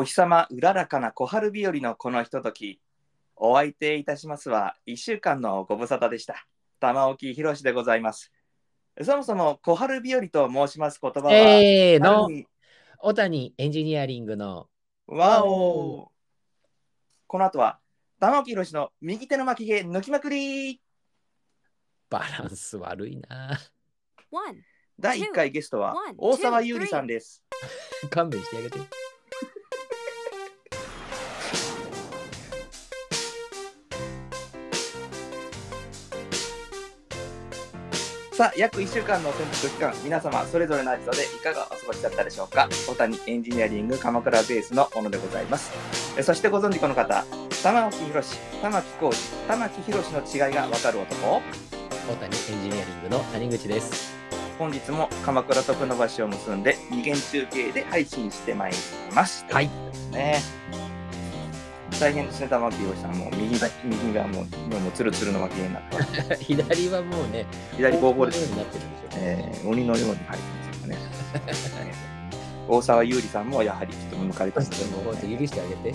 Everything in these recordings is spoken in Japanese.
お日様うららかな小春日和のこのひととき、お相手いたしますは、1週間のご無沙汰でした。玉置宏でございます。そもそも小春日和と申します言葉は、せーの小谷エンジニアリングのわおこの後は、玉置宏の右手の巻き毛抜きまくりバランス悪いな。第1回ゲストは大沢優里さんです。勘弁してあげて。さあ、約1週間の潜伏期間、皆様それぞれのアジトでいかがお過ごしだったでしょうか？小谷エンジニアリング鎌倉ベースの小野でございます。えそしてご存知この方、玉置宏、玉置浩二、玉木宏の違いがわかる男。小谷エンジニアリングの谷口です。本日も鎌倉と船橋を結んで二元中継で配信してまいります。はい。ね。大変ですね、玉木宏さんも右が右がもう今もうツルツルの巻きになってます。左はもうね、左ボーボーですになってるんですよ。えー鬼のように入ってますよね。はい大沢優里さんもやはりちょっと抜かれたんですけどもう許してあげて。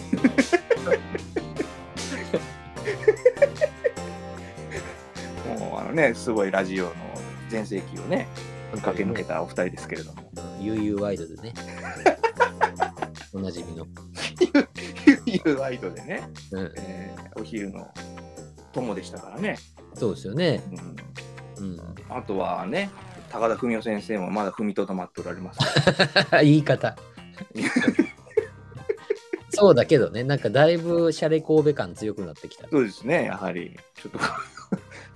もうあのね、すごいラジオの全盛期をね、駆け抜けたお二人ですけれども。うん悠々ワイドでね。おなじみの。いうワイドでね、うん、えーお昼の友でしたからね。そうですよね。うん、うん、あとはね、高田文夫先生もまだ踏みとどまっておられます。言い方。そうだけどね、なんかだいぶシャレ神戸感強くなってきた。そうですね、やはり、ちょっと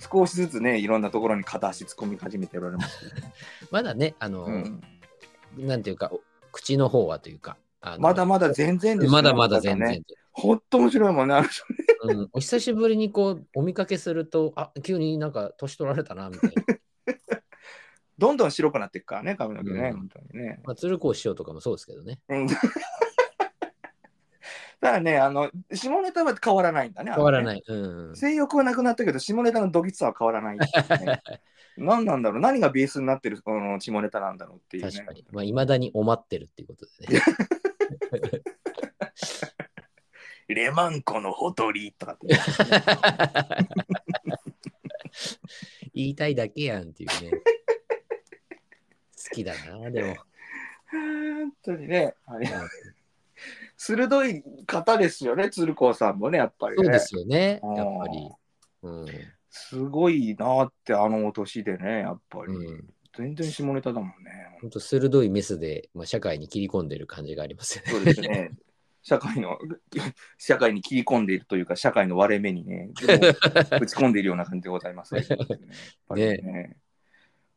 少しずつね、いろんなところに片足突っ込み始めておられますけど、まだね、あの、うんなんていうか、お口の方はというか、まだまだ全然ですねまだまだ全然。ね。ほっと面白いもんね、あの人ねうん、お久しぶりにこうお見かけすると、あ急になんか年取られたなみたいな。どんどん白くなっていくからね、髪の毛ね、うん本当にね。まあ、鶴光師匠とかもそうですけどね。うん ただね、あの、下ネタは変わらないんだね。。変わらないい。うん。性欲はなくなったけど、下ネタのドギツさは変わらないね、何なんだろう？何がベースになってるこの下ネタなんだろうっていうね。確かに。まあ、いまだにおまってるっていうことでね。レマンコのほとりとかって言いたいだけやんっていうね。好きだな、でも。本当にね、はい鋭い方ですよね、鶴光さんもね、やっぱりね。そうですよね、やっぱり。うん。すごいなって、あのお年でね、やっぱり。うん。全然下ネタだもんね。本当鋭いメスで、まあ、社会に切り込んでる感じがありますよね。そうですね。社会の、社会に切り込んでいるというか、社会の割れ目にね、打ち込んでいるような感じでございます ね。やっぱりね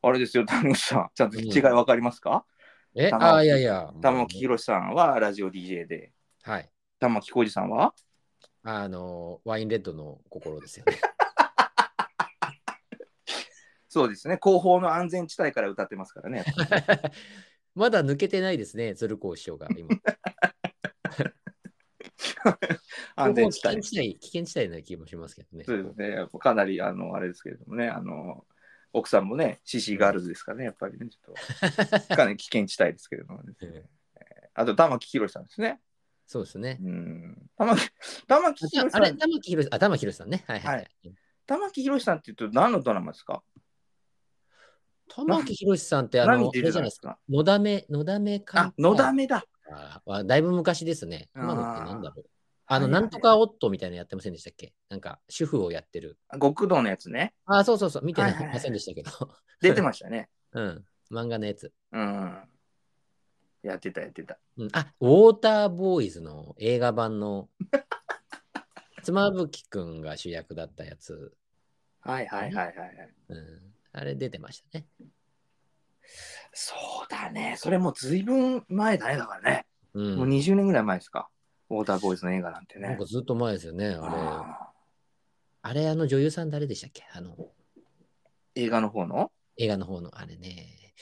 あれですよ、谷口さん、ちゃんと違い分かりますか、え？玉ああ、いやいや。玉木宏さんはラジオ DJ で、はい。玉木浩二さんは？あの、ワインレッドの心ですよね。そうですね、後方の安全地帯から歌ってますからね。まだ抜けてないですね、鶴光師匠が今。安全地帯危険。地帯、危険地帯な気もしますけどね。そうですね、かなり、あの、あれですけれどもね、あの、奥さんもね、シシガールズですからね、やっぱりね、ちょっと、かなり危険地帯ですけれどもね、うんあと、玉木宏さんですね。そうですね。うん。玉木、玉木宏あれ、さん、玉木宏あ、玉木宏さんね。はいはい、はい。玉木宏さんって言うと何のドラマですか？玉木宏さんって、あの、あれじゃないですか。のだめ、のだめか。あ、のだめだ。あだいぶ昔ですね。今のってなんだろう。あの、なんとかオットみたいなのやってませんでしたっけ？なんか、主婦をやってる。極道のやつね。あ、そうそうそう、見てませんでしたけど。出てましたね。うん。漫画のやつ。うん。やってた、やってた。うん、あ、ウォーターボーイズの映画版の 妻夫木くんが主役だったやつ、はいはいはいはいはい。うん、あれ出てましたね。そうだね。それもうずいぶん前だね、だからね。うん、もう20年ぐらい前ですか。ウォーターボーイズの映画なんてねなんか。ずっと前ですよね。あれ、ああれ、あの女優さん誰でしたっけ？あの、ー映画の方の？映画の方の、あれね、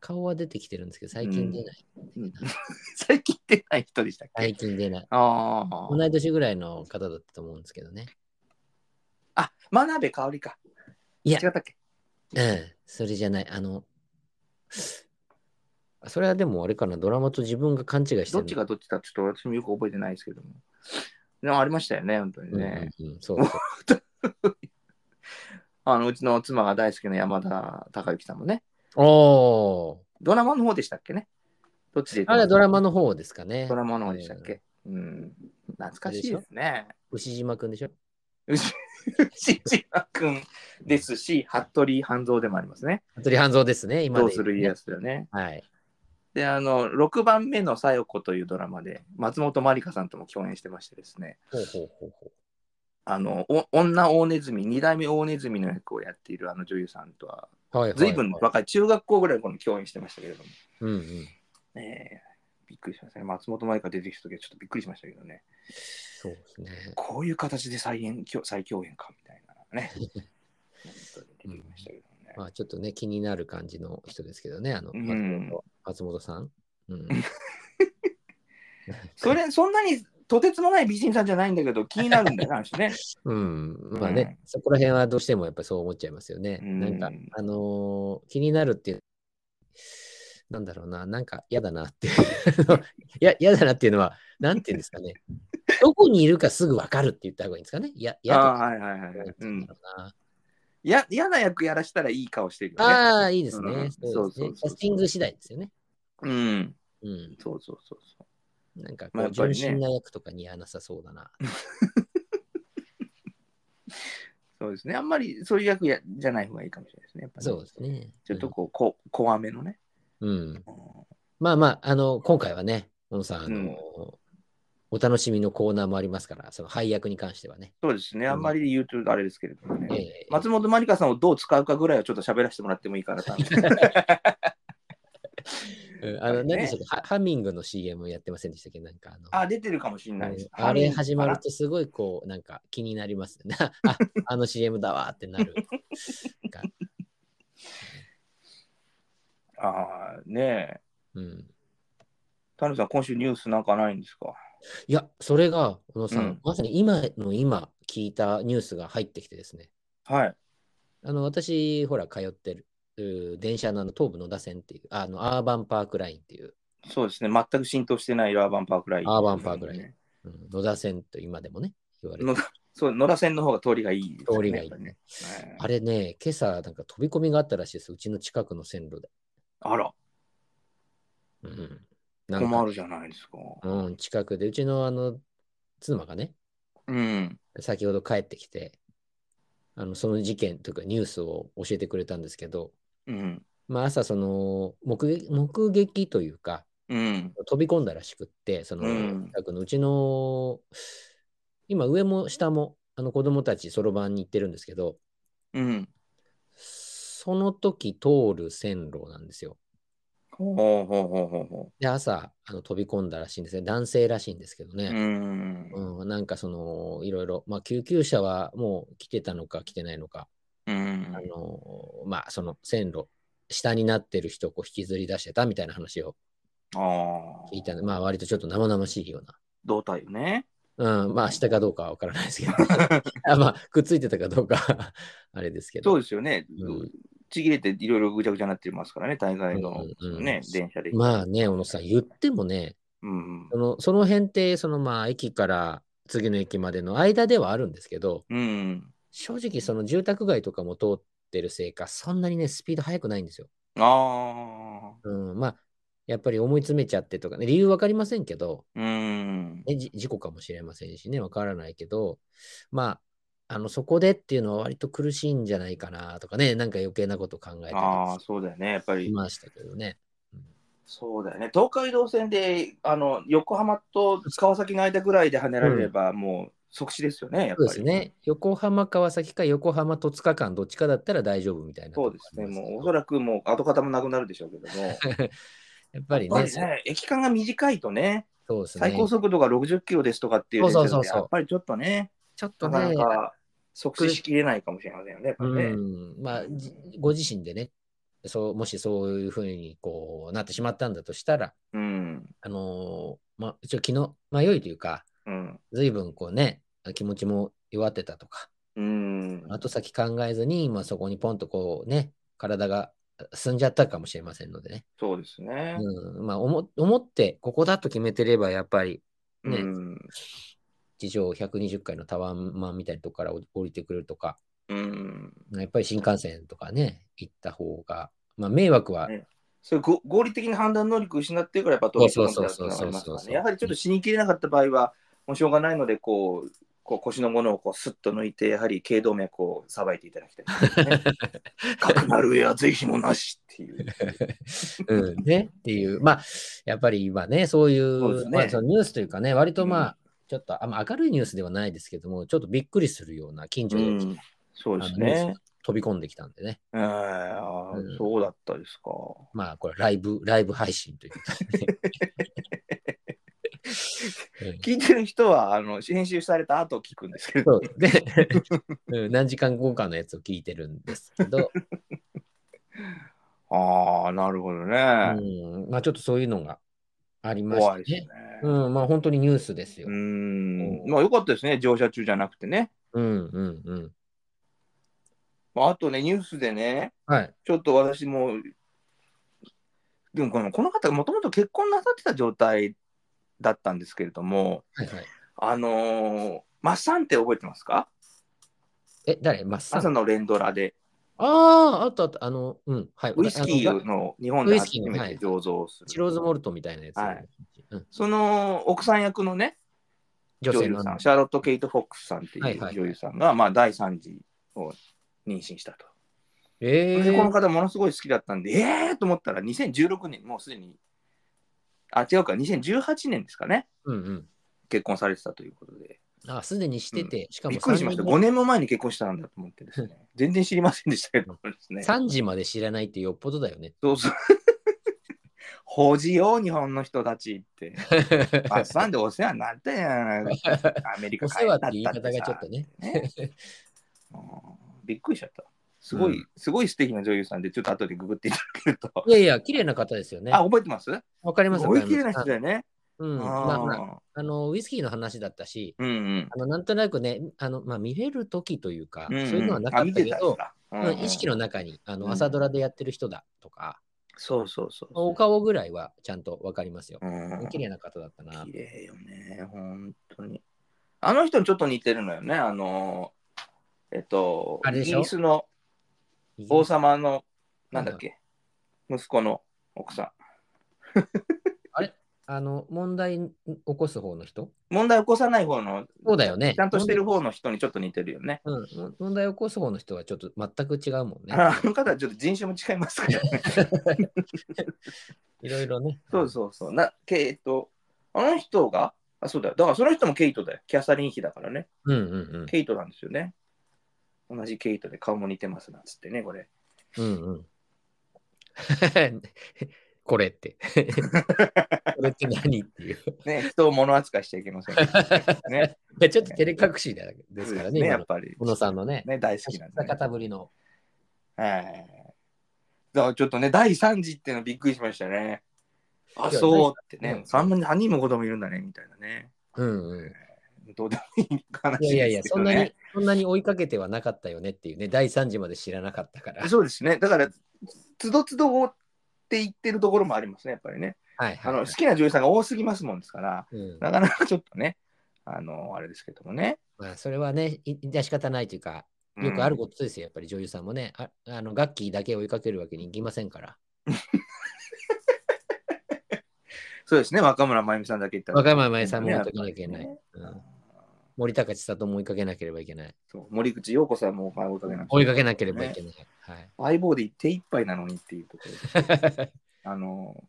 顔は出てきてるんですけど、最近出ない。うん 最近出ない人でしたっけ？最近出ない。同い年ぐらいの方だったと思うんですけどね。あ、真鍋かおりか。いや違ったっけ？うん、それじゃない。あの、それはでもあれかな、ドラマと自分が勘違いしてるどっちがどっちかちょっと私もよく覚えてないですけども。でもありましたよね、本当にうんね。うんうんそうそう。あのうちの妻が大好きな山田孝之さんもね。おードラマの方でしたっけねどっちであれはドラマの方ですかね。ドラマの方でしたっけ、うん、懐かしいですね。牛島くんでしょ？牛島くんですし、服部半蔵でもありますね。服部半蔵ですね、今ねどうする家康だよね。はい。で、あの、6番目の小夜子というドラマで、松本まりかさんとも共演してましてですね、ほうほうほうほあの、お女大ネズミ、2代目大ネズミの役をやっているあの女優さんとは、う。はいはい、ずいぶん若い、中学校ぐらいの頃に共演してましたけれども、うんうん。ねえびっくりしましたね。松本まりか出てきた時はちょっとびっくりしましたけどね。そうですね。こういう形で再演再共演かみたいなね。ましたけどね。まあちょっとね、気になる感じの人ですけどね、あの、松うん本,、松本さん。うん、それ、そんなにとてつもない美人さんじゃないんだけど、気になるんだよね。うん、まあね、そこら辺はどうしてもやっぱりそう思っちゃいますよね。うんなんか、あのー気になるっていう、なんだろうな、なんか嫌だなっていう。嫌だなっていうのは、なんていうんですかね。どこにいるかすぐ分かるって言った方がいいんですかね。いや、嫌だああ、はいはいはいはい。うん。や嫌な役やらしたらいい顔してるよね。ああ、いいですね。うんそうですねそうそうそうキャスティング次第ですよね。うん。うん。そうそうそうそなんかこう、純真な役とか似合わなさそうだな。う。そうですね。あんまりそういう役やじゃない方がいいかもしれないですね。やっぱねそうですね。ちょっとこう、こ怖めのね。うん。まあまあ、あの、今回はね、小野さん、あの、うんお楽しみのコーナーもありますから、その配役に関してはね。そうですね。あんまり言うとあれですけれどもね。ええ松本まりかさんをどう使うかぐらいはちょっと喋らせてもらってもいいかなと。うんあの、ね何でしたっけハハミングの CM やってませんでしたっけ？なんかあの、あ、出てるかもしれないです。あれ始まるとすごいこう、なんか気になりますね。あ、あの CM だわってなる。がああ、ねえ。うん、田野さん、今週ニュースなんかないんですか？いや、それが、小野さん、うんまさに今の今聞いたニュースが入ってきてですね。はい。あの、私、ほら、通ってるう電車のあの東武野田線っていう、あの、アーバンパークラインっていう、そうですね。全く浸透してないアーバンパークライン、アーバンパークラインね。うん、野田線と今でもね、言われてのそう、野田線の方が通りがいいね、通りがいいね。はいあれね、今朝なんか飛び込みがあったらしいです。うちの近くの線路で。あら、うん。なんか困るじゃないですか。うん、近くで、うちのあの、妻がね、うん。先ほど帰ってきて、あの、その事件というかニュースを教えてくれたんですけど、うん。まあ朝その、目撃目撃というか、うん。飛び込んだらしくって、そのうん近くのうちの、今上も下もあの子供たちそろばんに行ってるんですけど、うん。その時通る線路なんですよ。で、朝あの飛び込んだらしいんですね。男性らしいんですけどう。ね。うん。うん、なんかその、いろいろ、まあ救急車はもう来てたのか来てないのか、うんあの、まあその線路、下になってる人をこう引きずり出してたみたいな話を聞いたんで、まあ割とちょっと生々しいような。胴体よね。うん、まあ下かどうかは分からないですけど、あまあくっついてたかどうかあれですけど。そうですよね。うんちぎれていろいろぐちゃぐちゃになってますからね、大概のうんうんね、電車で。まあね、小野さん、言ってもね、うんそ。のその辺って、そのまあ駅から次の駅までの間ではあるんですけど、うん。正直その住宅街とかも通ってるせいか、そんなにね、スピード速くないんですよ。ああ。うん、まあ、やっぱり思い詰めちゃってとかね、理由わかりませんけど、うん。ね、じ事故かもしれませんしね、わからないけど、まあ、あのそこでっていうのは割と苦しいんじゃないかなとかね、なんか余計なこと考えたああ、そうだよね。やっぱり、りしましたけどね。そうだよね。東海道線で、あの、横浜と川崎の間ぐらいで跳ねられれば、もう即死ですよね、やっぱり。そうですね。横浜、川崎か横浜、戸塚間、どっちかだったら大丈夫みたいなそうですね。もうおそらくもう跡形もなくなるでしょうけども。やっぱりね、りね、駅間が短いとね、そうですね。最高速度が60キロですとかっていう電車そうそうそうそうだとやっぱりちょっとね、ちょっとなかね、なか即死しきれないかもしれませんよね、やっぱりね。うん、まあ、じご自身でね、そうもしそういうふうにこうなってしまったんだとしたら、うん。あのーまあ、一応気の迷いというか、うん。随分こうね、気持ちも弱ってたとか、うん。後先考えずに、まあ、そこにポンとこうね、体が進んじゃったかもしれませんのでね。そうですね。うん、まあ思、思って、ここだと決めてれば、やっぱり、ねうん。地上120階のタワーマンみたいなとこから降りてくれるとか、うん。やっぱり新幹線とかね、行った方が、まあ、迷惑は、ね。そういうご合理的な判断能力を失ってるから、やっぱりますからね。そうそうそうそう。やはりちょっと死にきれなかった場合は、もうしょうがないので、こう、こう腰のものをこうスッと抜いて、やはり頸動脈をさばいていただきたいね。かくなる上はぜひもなしっていう。うん、ね、っていう、まあ、やっぱり今ね、そういう、そうね。まあ、そのニュースというかね、割とまあ、うんちょっとあ明るいニュースではないですけども、ちょっとびっくりするような近所で、うん、そうですね。が。飛び込んできたんでね、えーうん。そうだったですか。まあ、これ、ライブ、ライブ配信という 聞いてる人はあの編集された後聞くんですけど、で、うん何時間後かのやつを聞いてるんですけど、ああ、なるほどね。うん、まあちょっとそういうのがありま怖いですねね。。うん、まあ本当にニュースですよ。ううんん。まあよかったですね、乗車中じゃなくてね。うんうんうん。まあ、あとね、ニュースでね、はい。ちょっと私も、でもこのこの方がもともと結婚なさってた状態だったんですけれども、はいはい。あのー、マッサンって覚えてますか？え、誰？マッサン？朝の連ドラで、ああ、あったあった、あの、うん、はい。ウイスキーの日本で初めて醸造する。チローズモルトみたいなやつ。はい。うん、その奥さん役のね、女性の。女優さん、シャーロット・ケイト・フォックスさんってはいいうはい。女優さんが、まあ、第3次を妊娠したと。えで、このー、方、ものすごい好きだったんで、えーと思ったら、2016年、もうすでに、あ、違うか、2018年ですかね、うんうん。結婚されてたということで、あ、すでにしてて、しかもびっくりしました。3 5年も前に結婚したんだと思ってですね、全然知りませんでしたけどもですね。3時まで知らないってよっぽどだよね。そうそう。法事よ、日本の人たちって。あっさんでお世話になったやん。アメリカ帰ったってさお世話って言い方がちょっとねねうんびっくりしちゃった。すごい、うすごい素敵な女優さんで、ちょっと後でググっていただけると。いやいや、綺麗な方ですよね。あ、覚えてますわかりますすごい綺麗な人だよね。うん。まあまあ、あの、ウイスキーの話だったし、うんうん。あのなんとなくね、あのまあ、見れる時というか、うんうんそういうのはなかったけど、てたんだうん意識の中にあのうん朝ドラでやってる人だとか、そうそうそう。お顔ぐらいはちゃんとわかりますよ。うん綺麗な方だったな。綺麗よね、本当に。あの人にちょっと似てるのよね。あの、えっと、イギリスの王様の、なんだっけ、息子の奥さあの、問題起こす方の人？ん。問題起こさない方の、そうだよね。ちゃんとしてる方の人にちょっと似てるよね。うん、も問題起こす方の人はちょっと全く違うもんね。あの方はちょっと人種も違いますからね。いろいろね。そうそうそう。な、けえっと、あの人が、あ、そうだよ。だからその人もケイトだよ。キャサリン妃だからね。うんうんうん。ケイトなんですよね。同じケイトで顔も似てますなっつってね、これ。うんうん。これって。これって何っていう。ね、人を物扱いしちゃいけません。ね。い やちょっと照れ隠しだですからね、ね、やっぱり。小野さんのね。ね、大好きなんで、ね。方ぶりの。はい。だからちょっとね、第3次っていうのびっくりしましたね。あ、いやそうってね、うん3人も子供いるんだね、みたいなね。うんうん。どうでもいい話いやいやいや、ですけどねそんなに、そんなに追いかけてはなかったよねっていうね、第3次まで知らなかったから。そうですね。だから、つどつど追っていってるところもありますね、やっぱりね。はいはい、あの好きな女優さんが多すぎますもんですから、うんなかなかちょっとね、あの、あれですけどもね。まあ、それはね、い致し方ないというか、よくあることですよ、やっぱり女優さんもね。ああのガッキーだけ追いかけるわけにいきませんから。そうですね、若村真由美さんだけ言ったら。若山真由さんも追いかけなきゃいうん森高千里も追いかけなければいけない。そう森口瑤子さんも追いかけな追いかけなければいけない。はい。相棒で手一杯なのにっていうところで。あの、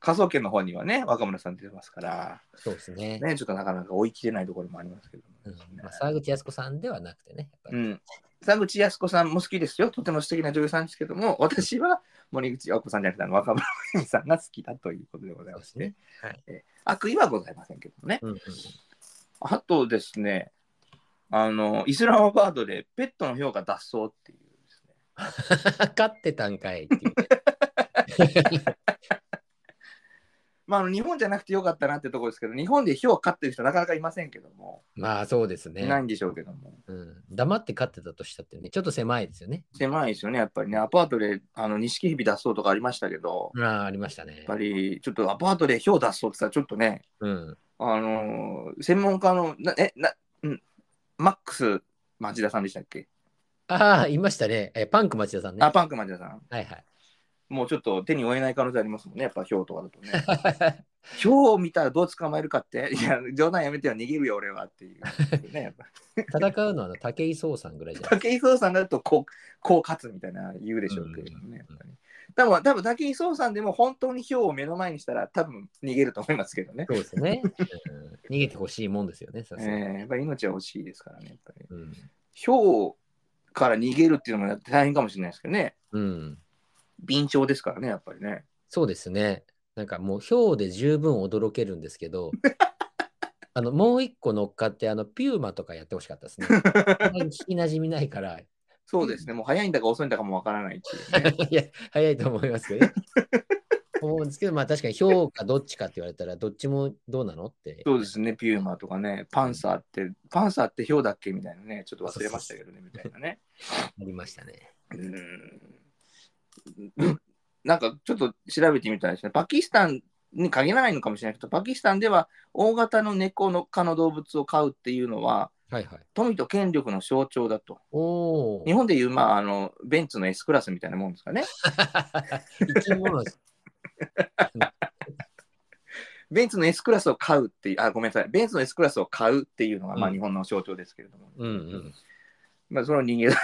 科捜研の方にはね、若村さん出てますから、そうですね。ね、ちょっとなかなか追い切れないところもありますけどうんも、まあ、沢口靖子さんではなくてね。うん。佐口靖子さんも好きですよ。とても素敵な女優さんですけども、私は森口瑤子さんじゃなくて、若村さんが好きだということでございまして、そうですね。はい。悪意はございませんけどもね。うんうん、あとですね、あの、イスラマバードでペットの評価脱走っていうですね。勝ってたんかいっていうね。まあ、あの日本じゃなくてよかったなってところですけど、日本でヒョウを飼ってる人なかなかいませんけども、まあそうですいね。ないんでしょうけども、うん、黙って飼ってたとしたってね、ちょっと狭いですよね。狭いですよね、やっぱりね、アパートであの錦蛇脱走とかありましたけど、ああ、ありましたやっね。ぱりちょっとアパートでヒョウ脱走ってさ、ちょっとね、うん。あのー専門家の、なえなうん、マックス町田さんでしたっけ、ああ、いましたね。えパンク町田さんね。あ、パンク町田さん。はいはい。もうちょっと手に負えない可能性ありますもんね、やっぱヒョウとかだとね。ヒョウを見たらどう捕まえるかって、いや、冗談やめては逃げるよ、俺はっていう、ね。やっぱ戦うのは武井壮さんぐらいじゃない武井壮さんだとこう、こう勝つみたいな言うでしょうけれどもね、やっぱり。多分、多分武井壮さんでも本当にヒョウを目の前にしたら多分逃げると思いますけどね。そうですね、うん逃げてほしいもんですよね、さえすがにーやっぱり命は欲しいですからね、やっぱり。うんヒョウから逃げるっていうのも大変かもしれないですけどね。うん。敏捷ですからね、やっぱりね。そうですね。なんかもう、氷で十分驚けるんですけど、あのもう一個乗っかって、あのピューマとかやってほしかったですね。聞きなじみないから、いそうですね、もう早いんだか遅いんだかもわからないっていうね。や、早いと思いますけどね。思うんですけど、まあ確かに氷かどっちかって言われたら、どっちもどうなのって。そうですね、ピューマとかね、パンサーって、パンサーってヒョウだっけみたいなね、ちょっと忘れましたけどね、みたいなね。ありましたね。うーんなんかちょっと調べてみたらですね、パキスタンに限らないのかもしれないけど、パキスタンでは大型の猫の科の動物を飼うっていうのは、はいはい。富と権力の象徴だと。おお日。本でいう、まあ、あのベンツの S クラスみたいなもんですかね。ベンツの S クラスを買うっていう、あ、ごめんなさい、ベンツの S クラスを買うっていうのが、まあ、うん日本の象徴ですけれども、うんうん。まあ、その逃げ出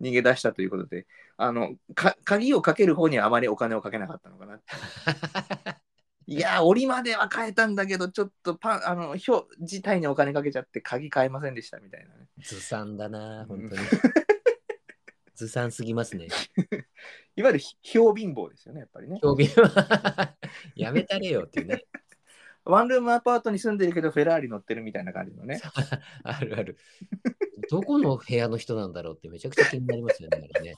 逃げ出したということで、あのか鍵をかける方にはあまりお金をかけなかったのかな。いやー、檻までは変えたんだけど、ちょっとパン、あの、表自体にお金かけちゃって、鍵変えませんでしたみたいなね。ずさんだな、本当に。ずさんすぎますね。いわゆるひ表貧乏ですよね、やっぱりね。興味はやめたれよっていうね。ワンルームアパートに住んでるけど、フェラーリ乗ってるみたいな感じのね。あるある。どこの部屋の人なんだろうってめちゃくちゃ気になりますよね。ね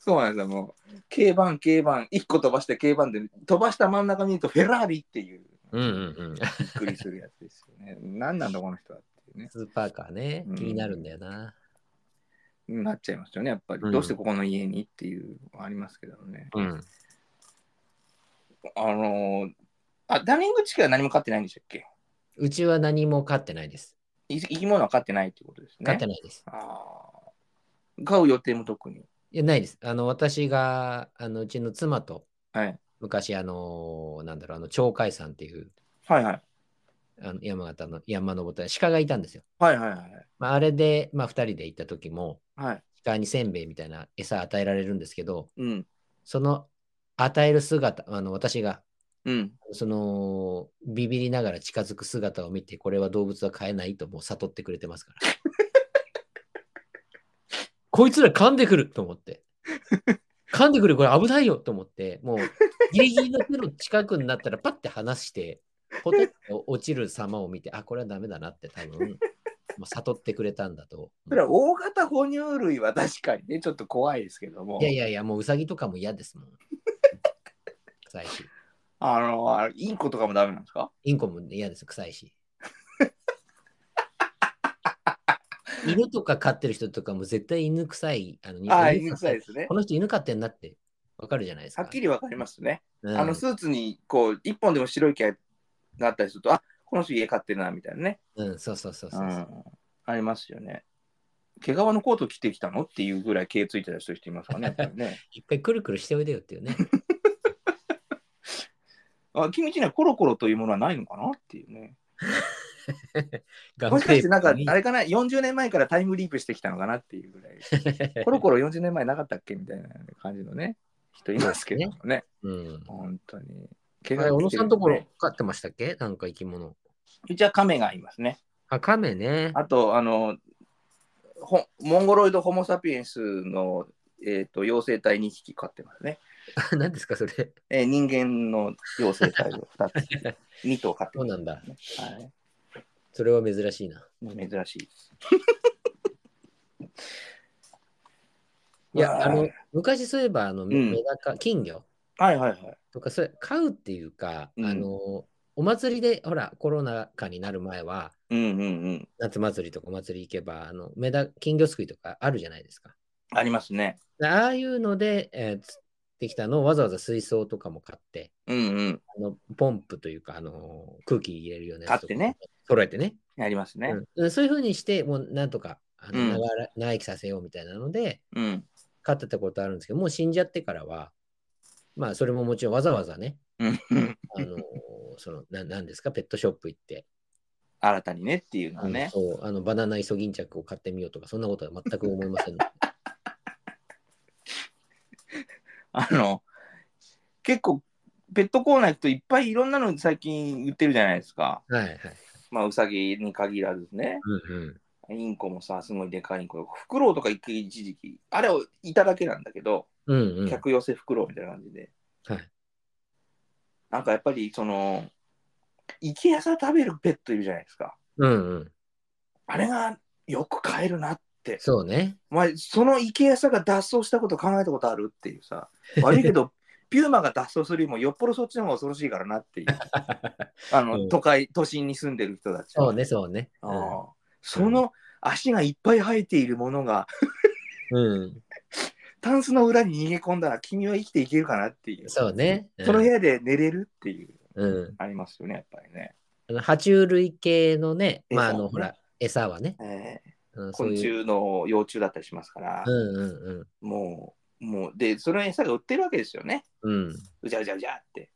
そうなんですよ、もう。軽バン、軽バン、1個飛ばして軽バンで、飛ばした真ん中にいるとフェラーリっていう、うんうんうん。びっくりするやつですよね。何なんだ、この人はっていうね。スーパーカーねうん、気になるんだよな。なっちゃいますよね、やっぱり。うんどうしてここの家にっていうありますけどね。うん。あのーあ、ダニングチキンは何も飼ってないんでしたっけ？うちは何も飼ってないです。い生き物は飼ってないってことですね。飼ってないです。あー飼う予定も特に。いや、ないです。あの、私が、あの、うちの妻と、はい。昔、あの、なんだろう、あの、鳥海山っていう、はいはい。あの山形の山登った鹿がいたんですよ。はいはいはい。まあ、あれで、まあ、二人で行った時も、はい。鹿にせんべいみたいな餌与えられるんですけど、うん。その与える姿、あの私がうん。そのビビりながら近づく姿を見て、これは動物は飼えないともう悟ってくれてますから。こいつら噛んでくると思って。噛んでくる、これ危ないよと思って、もうギリギリの手の近くになったらパッて離して、ポテッと落ちる様を見て、あ、これはダメだなって多分、もう悟ってくれたんだと。それは大型哺乳類は確かにね、ちょっと怖いですけども。いやいやいや、もうウサギとかも嫌ですもん。臭いし。あの、あインコとかもダメなんですか？インコも嫌です、臭いし。犬とか飼ってる人とかも絶対犬臭い。あのああ、犬犬臭いですねこ。の人犬飼ってんなってわかるじゃないですか。はっきりわかりますね。うんあのスーツにこう一本でも白い毛があったりすると、あこの人家飼ってるなみたいなね。うん、そうそうそうそう。うん、ありますよね。毛皮のコート着てきたの？っていうぐらい毛ついてた人いますからね。ね 一回くるくるしておいでよっていうね。あ君ちにはコロコロというものはないのかなっていうね。ガもしかしてなんかあれれかな、40年前からタイムリープしてきたのかなっていうぐらい。コロコロ40年前なかったっけみたいな感じのね、人いますけどもね。うん。本当に。毛あれ、小野さんところね飼ってましたっけ？なんか生き物。うちはカメがいますね。あ、カメね。あと、あの、ほモンゴロイドホモ・サピエンスの、えー、と妖精体2匹飼ってますね。何ですか、それ。えー人間の妖精体を2つ、2頭飼ってそうなんだ。はい。それは珍しいな。珍しい。いや、まあの、昔そういえば、あの、んメダカ、金魚。はいはいはい。とか、それ買うっていうか、うんあの、お祭りで、ほら、コロナ禍になる前は、うんうんうん。夏祭りとかお祭り行けば、あの、メダ、金魚すくいとかあるじゃないですか。ありますね。でああいうので、えー釣ってきたのをわざわざ水槽とかも買って、うんうん。あのポンプというか、あの空気入れるようなやつ買ってね。揃えてね。ありますね。うんそういうふうにして、もうなんとかあのうん長生きさせようみたいなので、うん。飼ってたことあるんですけど、もう死んじゃってからは、まあ、それももちろんわざわざね、うん。あのそのななんですか、ペットショップ行って、新たにねっていうのはうんね。そうあのバナナイソギンチャクを買ってみようとか、そんなことは全く思いませんので。あの、結構、ペットコーナー行くといっぱいいろんなの最近売ってるじゃないですか。はいはい。まあ、ウサギに限らずね。うんインコもさ、すごいでかいインコ。フクロウとか一時期、あれをいただけなんだけど、うん。うんうん。客寄せフクロウみたいな感じで。はい。なんかやっぱりその、池餌食べるペットいるじゃないですか。うんうん。あれがよく飼えるなって。そうね。お前、その池餌が脱走したこと考えたことあるっていうさ。悪いけど、ピューマが脱走するよりもよっぽどそっちの方が恐ろしいからなっていう。あの、うん都会、都心に住んでる人たちはそうね、そうね。ああその足がいっぱい生えているものが、うん。タンスの裏に逃げ込んだら君は生きていけるかなっていう。そうね。うんその部屋で寝れるっていう、うん。ありますよね、やっぱりね。あの爬虫類系のね、まあ、あの、餌ねほら、餌はね、えうんー昆。虫の幼虫だったりしますから、うんうんもう、もう、で、その餌が売ってるわけですよね。うん。うん。うじゃうじゃうじゃって。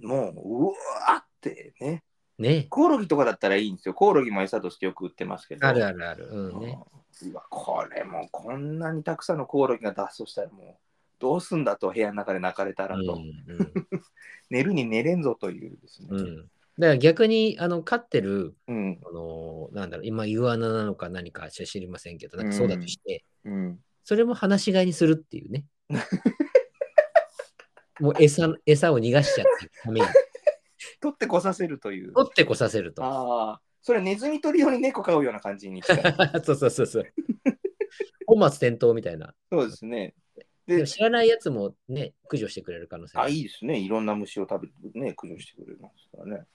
もう、うわーってね。ね。コオロギとかだったらいいんですよ。コオロギも餌としてよく売ってますけど。あるあるある。うんね。うこれもうこんなにたくさんのコオロギが脱走したらもう、どうすんだと部屋の中で泣かれたらと、うん 寝るに寝れんぞというですね。うん。うん。だから逆に、あの、飼ってる、うん。あの、なんだろう、今、イグアナなのか何か知りませんけど、なんかそうだとして、うん。それも放し飼いにするっていうね。もう餌餌を逃がしちゃってるために、取ってこさせるという。取ってこさせると。ああ、それネズミ取り用に猫飼うような感じに。そうそうそうそう。本末転倒みたいな。そうですね。で知らないやつもね、駆除してくれる可能性あ、いいですね。いろんな虫を食べてね、駆除してくれますからね。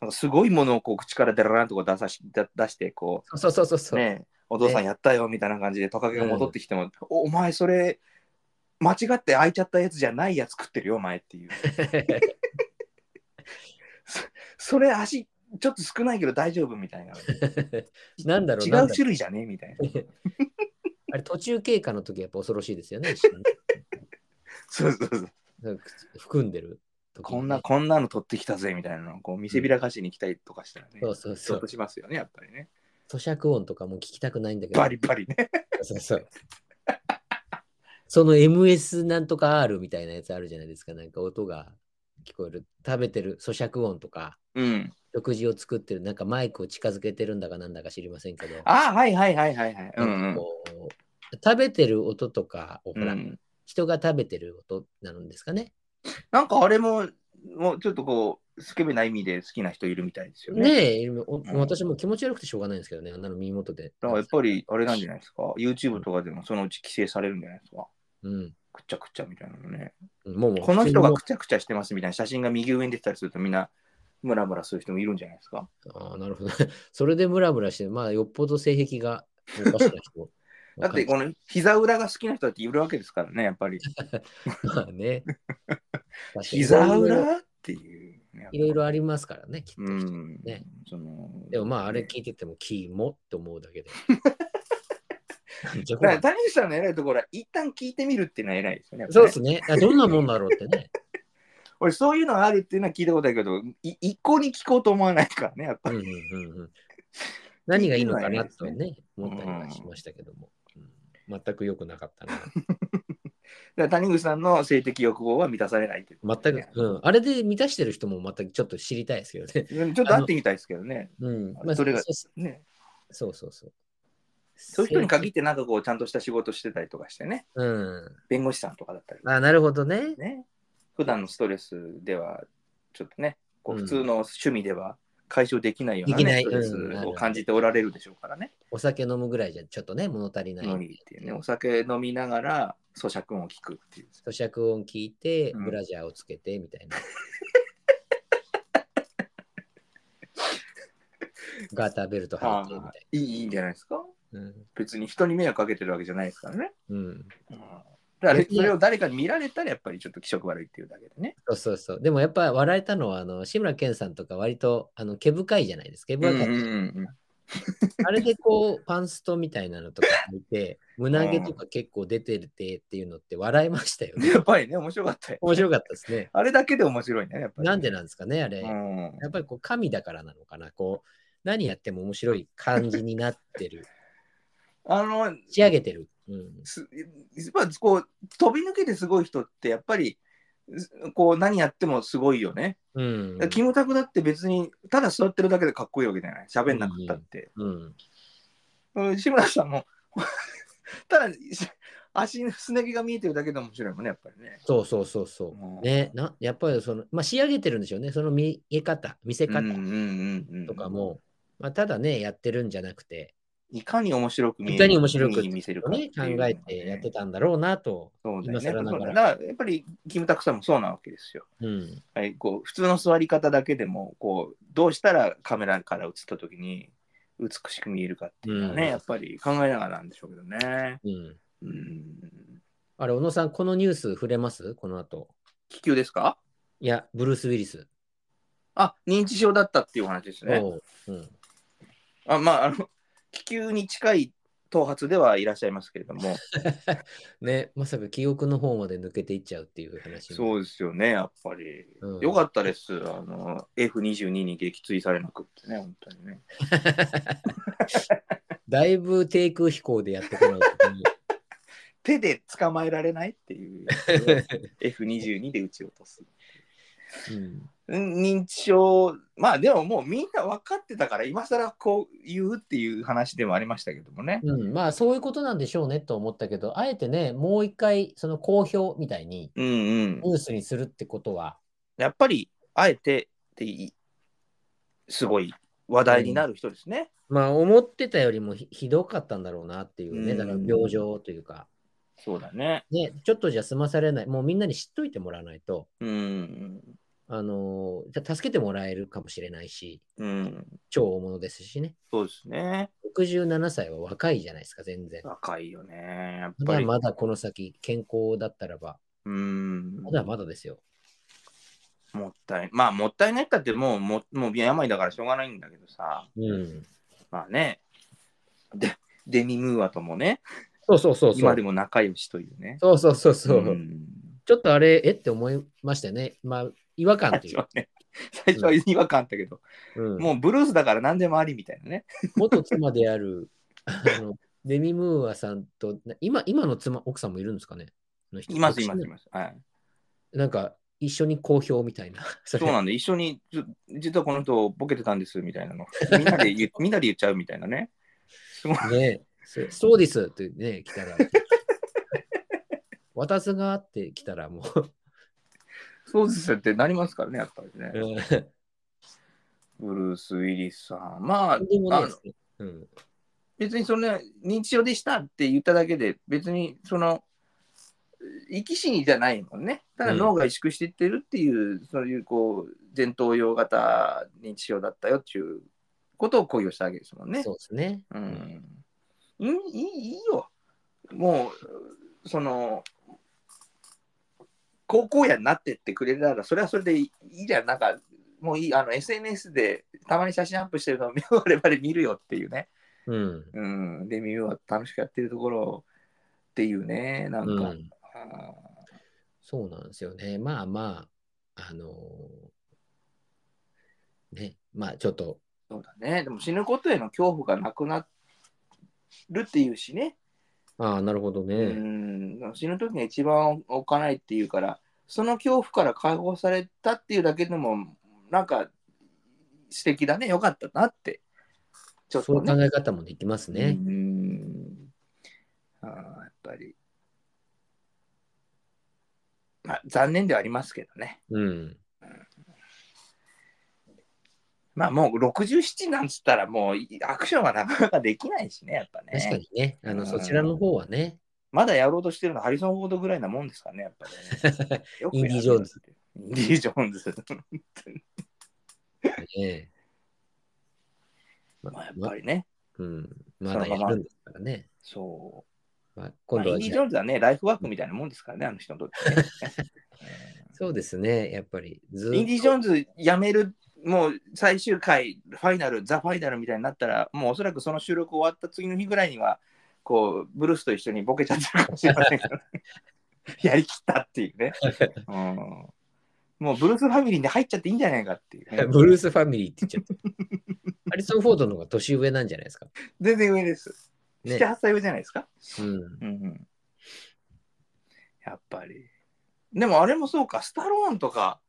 なんかすごいものをこう口からデラランとこう出さし出出して、こそうそうそうそうう。ね、お父さんやったよみたいな感じでトカゲが戻ってきても、おお前それ間違って開いちゃったやつじゃないやつ食ってるよお前っていう。それ足ちょっと少ないけど大丈夫みたいな。なんだろう違う種類じゃねみたいな。あれ途中経過の時やっぱ恐ろしいですよね。そうそうそう。含んでるこんなこんなの取ってきたぜみたいなのをこう見せびらかしに来たりとかしたらね、そうそうそう。しますよねやっぱりね咀嚼音とかも聞きたくないんだけど。バリバリね そうそう。その MS なんとか R みたいなやつあるじゃないですか。なんか音が聞こえる。食べてる咀嚼音とか、うん食事を作ってる、なんかマイクを近づけてるんだかなんだか知りませんけど。あはいはいはいはいはいうんうん食べてる音とかを、ほら、うん人が食べてる音なんですかね。なんかあれももうちょっとこうスケベな意味で好きな人いるみたいですよねねえ、私も気持ち悪くてしょうがないんですけどね、あんなの耳元で。だからやっぱりあれなんじゃないですか？YouTube とかでもそのうち規制されるんじゃないですか？うん。くっちゃくっちゃみたいなのね。もうもうこの人が普くちゃくちゃしてますみたいな写真が右上に出てたりするとみんなムラムラする人もいるんじゃないですか？ああ、なるほど。それでムラムラして、まあ、よっぽど性癖がおかしな人。だってこの膝裏が好きな人だっているわけですからね、やっぱり。まあね。膝裏っていう、ね。いろいろありますからね、きっと。うん。ねそのでもまあ、あれ聞いてても、キーもって思うだけで。だから谷口さんの偉いところは一旦聞いてみるっていうのは偉いですよね。そうですね。あどんなもんだろうってね。俺そういうのがあるっていうのは聞いたことあるけど、い一向に聞こうと思わないからね、やっぱり。うんうんうんうん、何がいいのかなとね、思ったりはしましたけども。うん全く良くなかったな。だから谷口さんの性的欲望は満たされないっていう全く、うん。あれで満たしてる人もまたちょっと知りたいですけどね。うんちょっと会ってみたいですけどね。うん。あれそねそうそうそう。そういう人に限ってなんかこうちゃんとした仕事してたりとかしてね。うん。弁護士さんとかだったりあ、なるほどね。ね。普段のストレスではちょっとね、こううん普通の趣味では解消できないような、ね、できないストレスうんを感じておられるでしょうからね。お酒飲むぐらいじゃちょっとね、物足りない。いうね、お酒飲みながら咀嚼音を聞くっていう。咀嚼音聞いて、うんブラジャーをつけてみたいな。ガーターベルト履いてみたいいいいいんじゃないですかな。うん別に人に迷惑かけてるわけじゃないですからね。うん、うんだからそれを誰かに見られたらやっぱりちょっと気色悪いっていうだけでね。そうそうそう。でもやっぱ笑えたのは、あの志村けんさんとか割とあの毛深いじゃないですか。毛深い、んあれでこう、パンストみたいなのとか履いて、胸毛とか結構出てるてっていうのって笑いましたよね。やっぱりね、面白かったよ。面白かったですね。あれだけで面白いね、やっぱり。なんでなんですかね、あれ。うんやっぱりこう神だからなのかな。こう何やっても面白い感じになってる。あの、仕上げてる。うん、すやっぱこう飛び抜けてすごい人ってやっぱりすこう何やってもすごいよね。うん。キムタクだって別にただ座ってるだけでかっこいいわけじゃない。喋んなくったって。うん。うん、志村さんも ただ足のすね毛が見えてるだけで面白いもんね、やっぱりね。そうそうそうそうう。んね、なやっぱりその、まあ、仕上げてるんでしょうね。その見え方、見せ方とかも、まあ、ただね、やってるんじゃなくて、いかに面白く見えるいかに面白く見せるかね、考えてやってたんだろうなと。そうだよね。だだからやっぱりキムタクさんもそうなわけですよ。うん。はい、こう普通の座り方だけでもこうどうしたらカメラから映った時に美しく見えるかっていうのはね、うんやっぱり考えながらなんでしょうけどね。うん。うん。あれ、小野さん、このニュース触れます？この後。気球ですか？いや、ブルース・ウィリス。あ認知症だったっていうお話ですね。うん。あまああの気球に近い頭髪ではいらっしゃいますけれども、ね、まさか記憶の方まで抜けていっちゃうっていう話。そうですよね、やっぱり。うんよかったです。あの F22 に撃墜されなくってね、本当にね。だいぶ低空飛行でやってこないと 手で捕まえられないっていうやつを F22 で撃ち落とす。うん。うん。認知症、まあでももうみんな分かってたから、今更こう言うっていう話でもありましたけどもね。うん、まあそういうことなんでしょうねと思ったけど、あえてね、もう一回その公表みたいにうんうん。ニュースにするってことは、やっぱり、あえてってすごい話題になる人ですね。まあ思ってたよりもひひどかったんだろうなっていうね、だからうん病状というか、そうだね。ね、ちょっとじゃ済まされない、もうみんなに知っといてもらわないと、うん。あの助けてもらえるかもしれないし、うん。超大物ですしね、そうですね。67歳は若いじゃないですか、全然。若いよね。やっまぱり。だまだこの先、健康だったらば、うん。まだまだですよ。もったいまあ、もったいないったってもう、ももう病だからしょうがないんだけどさ。うん。まあね。で、デミムーアともね、そうそうそうそう今で。も仲良しというね。そうそうそうそう。んちょっとあれ、えって思いましたよね。まあ、違和感というか。最初は違和感あったけど、うん、もうブルースだから何でもありみたいなね。元妻であるあのデミ・ムーアさんと、な今今の妻、奥さんもいるんですかね？います、います、います。はい、なんか、一緒に公表みたいな。そうなんで、一緒に、実はこの人、ボケてたんですみたいなの。みんなで言うみんなで言っちゃうみたいなね。すごい。ねそうですってね、来たら。私がって来たらもうそうですってなりますからね、やっぱりね。うん。ブルース・ウィリスさん。まあ、でもね。うん。別にその認知症でしたって言っただけで、別にその、生き死にじゃないもんね。ただうん脳が萎縮していってるっていう、そういうこう、前頭葉型認知症だったよっていうことを公表したわけですもんね。そうですね。うん。いいいいよ。もう、その、高校野になってってくれたら、それはそれでいいじゃん。なんか、もういい、あの、SNS でたまに写真アップしてるのを我々見るよっていうね。うん。うん。で、見るわ、楽しくやってるところっていうね、なんか。うんあそうなんですよね。まあまあ、あのーね、まあちょっと、ーそうだね。でも死ぬことへの恐怖がなくなるっていうしね。ああ、なるほどね。うん。死ぬ時が一番置かないっていうから、その恐怖から解放されたっていうだけでも、なんか素敵だね。よかったなって。ちょっとね。そういう考え方もできますね。うん。あーやっぱり。まあ、残念ではありますけどね。うん。まあもう67なんつったらもうアクションはなかなかできないしね、やっぱね。確かにね、あのうんそちらの方はね、まだやろうとしてるのハリソン・フォードぐらいなもんですかね、やっぱりね。よくインディ・ジョーンズ。インディ・ジョーンズ。ねままあやっぱりね、うん、まだやるんですからね。そう。まあ、ま今あインディ・ジョーンズはね、ライフワークみたいなもんですからね、あの人にとってね。そうですね、やっぱりインディ・ジョーンズ辞める、もう最終回、ファイナル、ザ・ファイナルみたいになったら、もうおそらくその収録終わった次の日ぐらいには、こう、ブルースと一緒にボケちゃってるかもしれませんけど、やりきったっていうね。うん、もうブルースファミリーに入っちゃっていいんじゃないかっていう、ね。ブルースファミリーって言っちゃった。ハリソン・フォードの方が年上なんじゃないですか？全然上です。ね7、8歳上じゃないですか？うん。うんうん、やっぱり。でもあれもそうか、スタローンとか、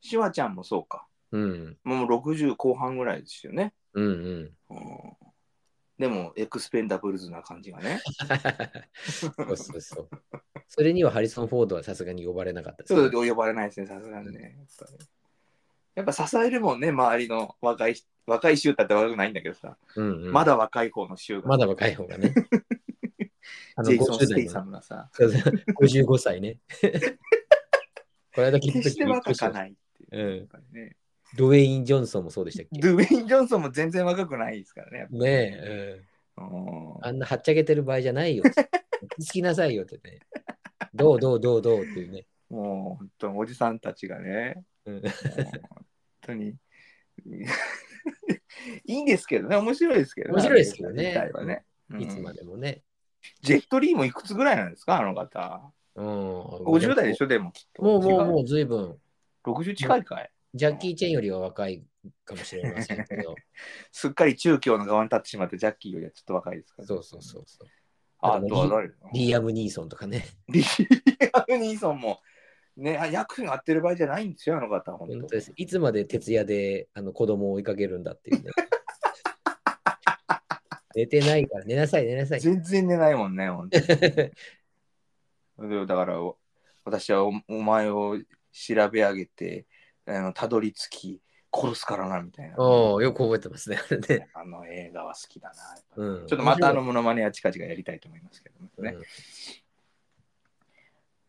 シュワちゃんもそうか。うん。もう60後半ぐらいですよね。うんうん。うんでも、エクスペンダブルズな感じがね。そうそうそう。それにはハリソン・フォードはさすがに呼ばれなかったですね、そう呼ばれないですね、さすがにね。やっぱりやっぱ支えるもんね、周りの若い若い衆だって若くないんだけどさ、うんうんまだ若い方の衆が。まだ若い方がね。あジェイソン・50ステイ代のサムがさ、そうそう55歳ね。この間聞い決して若かい。ないっていう。うんやっぱりねドウェイン・ジョンソンもそうでしたっけ？ドゥウェイン・ジョンソンも全然若くないですからね。ねえ、うんうん。あんなはっちゃけてる場合じゃないよ。好きなさいよってね。どうどうどうどうっていうね。もう本当におじさんたちがね、うん本当に いいんですけどね、面白いですけど面白いですけどねね、うんいつまでもね。ジェットリーもいくつぐらいなんですか、あの方。うん、50代でしょ、でもきっと。う。もうもうもうずいぶん、60近いかい。ジャッキー・チェンよりは若いかもしれませんけど。すっかり中京の側に立ってしまって、ジャッキーよりはちょっと若いですから、そうそうそうそう。あとは誰リーアム・ニーソンとかね。リアム・ニーソンも、ね、あ役が合ってる場合じゃないんですよ、あの方、本当本当です。いつまで徹夜であの子供を追いかけるんだっていうね。寝てないから寝なさい寝なさい。全然寝ないもんね、本当だから、お私はおお前を調べ上げて、あのたどり着き、殺すからな、みたいな。おお、よく覚えてますね。あれね あの映画は好きだな。うん、ちょっとまたあのモノマネは近々やりたいと思いますけどね。うん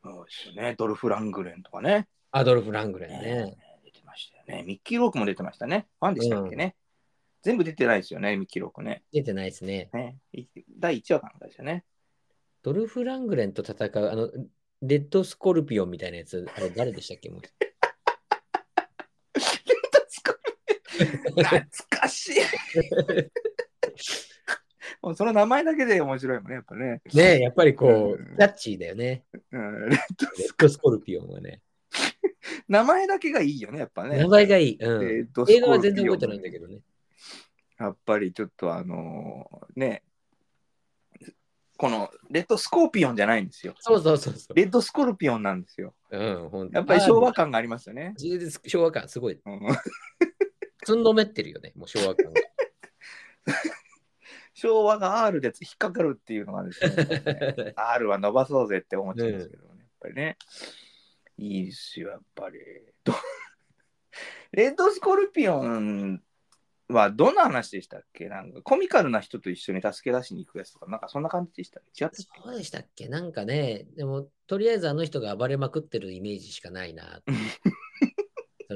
そうですよね。ドルフ・ラングレンとかね。アドルフ・ラングレンね。出てましたよね。ミッキー・ロークも出てましたね。ファンでしたっけね。全部出てないですよね、ミッキー・ロークね。出てないですね。ねい第1話かなんかですよね。ドルフ・ラングレンと戦う、あの、レッドスコルピオンみたいなやつ、あれ誰でしたっけもう懐かしい。もうその名前だけで面白いもんね、やっぱね。ねえ、やっぱりこうキャッチーだよね。うん、レッドスコルピオンはね。名前だけがいいよね、やっぱね。名前がいい。うん。映画は全然覚えてないんだけどね。やっぱりちょっとあのーね、このレッドスコーピオンじゃないんですよ。そうそうそう。レッドスコルピオンなんですよ。うん、やっぱり昭和感がありますよね。昭和感すごい。うんつんのめってるよね、もう昭和感が。昭和が R で引っかかるっていうのがですね、R は伸ばそうぜって思っちゃうんですけどね、やっぱりね。いいですよ、やっぱり。ど レッドスコルピオンはどんな話でしたっけ？なんかコミカルな人と一緒に助け出しに行くやつとか、なんかそんな感じでしたっけ？違ったそうでしたっけ？なんかね、でも、とりあえずあの人が暴れまくってるイメージしかないな。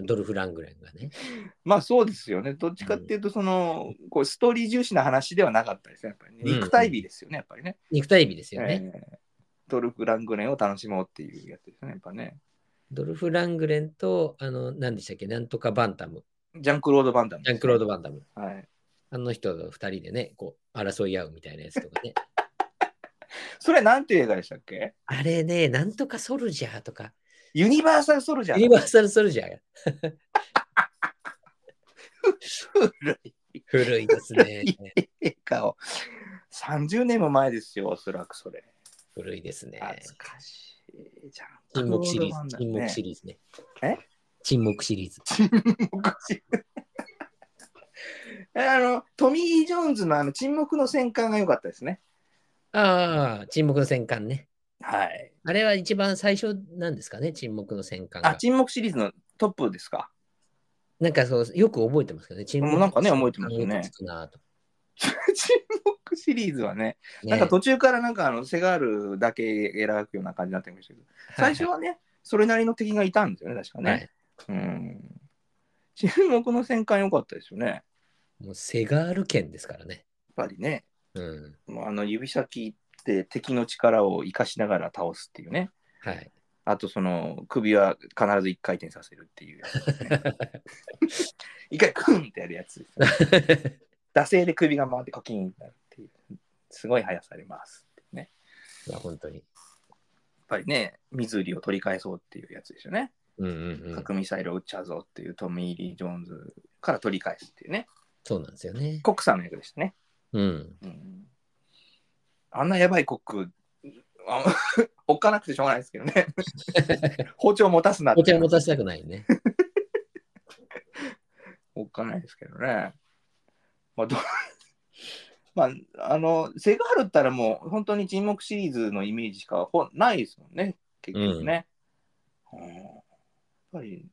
ドルフ・ラングレンがね。まあそうですよね。どっちかっていうと、その、こうストーリー重視な話ではなかったですね、やっぱりね。うん肉体美ですよね、やっぱりね。肉体美ですよね。えードルフ・ラングレンを楽しもうっていうやつですね、やっぱね。ドルフ・ラングレンと、あの、何でしたっけ？なんとかバンタム。ジャンクロード・バンダム、ジャンクロード・バンタム。はい。あの人と二人でね、こう、争い合うみたいなやつとかね。それなんて映画でしたっけ？あれね、なんとかソルジャーとか、ユニバーサル・ソルジャー。ユニバーサル・ソルジャーが 古い古いですね。映画を。30年も前ですよ、おそらくそれ。古いですね。懐かしい。ジャンク沈ロ黙シリーズ。沈黙ねシリーズね。え？沈黙シリーズ。沈黙シリーズ あの、トミー・ジョーンズのあの沈黙の戦艦が良かったですね。ああ、沈黙の戦艦ね。はい。あれは一番最初なんですかね、沈黙の戦艦が。あ、沈黙シリーズのトップですか？なんかそう、よく覚えてますけどね？沈もうなんかね覚えてますよね 沈黙シリーズはね、ねなんか途中からなんかあのセガールだけ描くような感じになってましたけど、最初はね、それなりの敵がいたんですよね、確かね。はいうん。沈黙の戦艦良かったですよね。やっもうセガール剣ですからね。ぱりね、うん。もうあの指先で敵の力を生かしながら倒すっていうね。はい。あとその首は必ず一回転させるっていうね。一回クンってやるやつです、ね。惰性で首が回ってコキンってなるっていう。すごい速さありますってね。いや、本当に。やっぱりね、水売りを取り返そうっていうやつですよね。うんうんうん。核ミサイルを撃っちゃうぞっていうトミー・リー・ジョーンズから取り返すっていうね。そうなんですよね。コックさんの役でしたね。うん。うん、あんなやばいコック、あ おっかなくてしょうがないですけどね。包丁持たすなって。お茶持たせたくないね。おっかないですけどね。まあ、どまあ、あの、セガールったらもう本当に沈黙シリーズのイメージしかほないですもんね、結局ね。うんやっぱり、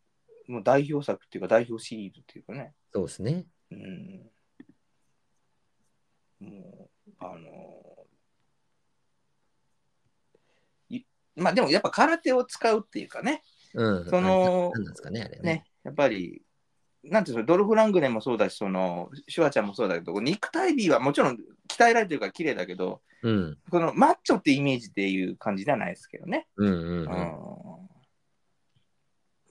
もう代表作っていうか代表シリーズっていうかね。そうですね。うん。もう、あの、いまあでもやっぱ空手を使うっていうかね、うん。そのなんですかね、あれね。ね、やっぱり、なんていうの、ドルフ・ラングレンもそうだし、その、シュワちゃんもそうだけど、肉体美はもちろん鍛えられてるから綺麗だけど、うん。このマッチョってイメージっていう感じではないですけどね。うんうんう。うんん。も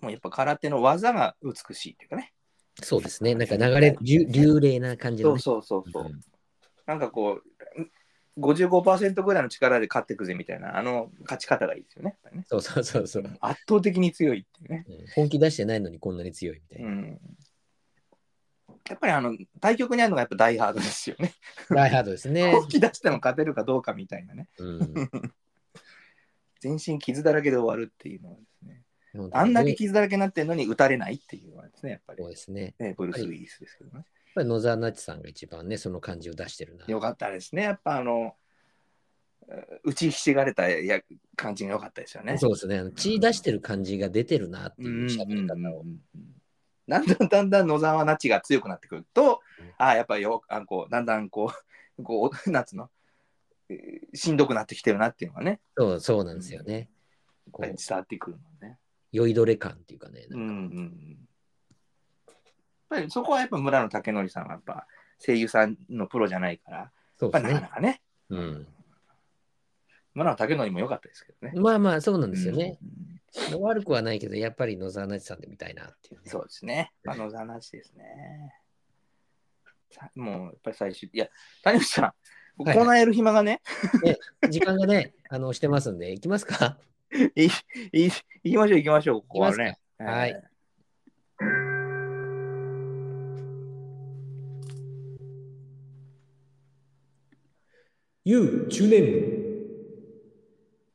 うやっぱ空手の技が美しいっていうかね。そうですね。なんか流れ、流流麗な感じの、そうね。そうそうそう。うんなんかこう、55%ぐらいの力で勝ってくぜみたいな、あの勝ち方がいいですよね。ねそうそうそうそう。圧倒的に強いっていうね。うん本気出してないのにこんなに強いみたいうな。ん。やっぱりあの対局にあるのがやっぱダイハードですよね。ライハードですね。本気出しても勝てるかどうかみたいなね。うん。全身傷だらけで終わるっていうのはですね。あんだけ傷だらけになってるのに打たれないっていうのはですね、やっぱりそう。ですね。ね、ブルース・ウィリスですけどね。やっぱり野沢那智さんが一番ね、その感じを出してるな。よかったですね。やっぱあの、打ちひしがれたや感じが良かったですよね。そうですね。血出してる感じが出てるなっていう喋り方を。だんだんだんだん野沢那智が強くなってくると、うんああ、やっぱりよあこうだんだんこう、こうなんつうの、えーしんどくなってきてるなっていうのがね、そうそうなんですよね。う伝わってくるのね。酔いどれ感っていうかね。うんうんうん。ぱりそこはやっぱ村野武則さんはやっぱ声優さんのプロじゃないから、そうですね。なかなかね、うん。村野武則も良かったですけどね。まあまあ、そうなんですよね。うん悪くはないけど、やっぱり野沢那智さんで見たいなっていうね、そうですね。あのざなしですね。さもうやっぱり最終、いや、谷口さん、僕はいはいコーナーやる暇がね、時間がね、あの、してますんで、行きますか？いいい行きましょう行きましょう、ここはね。かはいえゆう中年部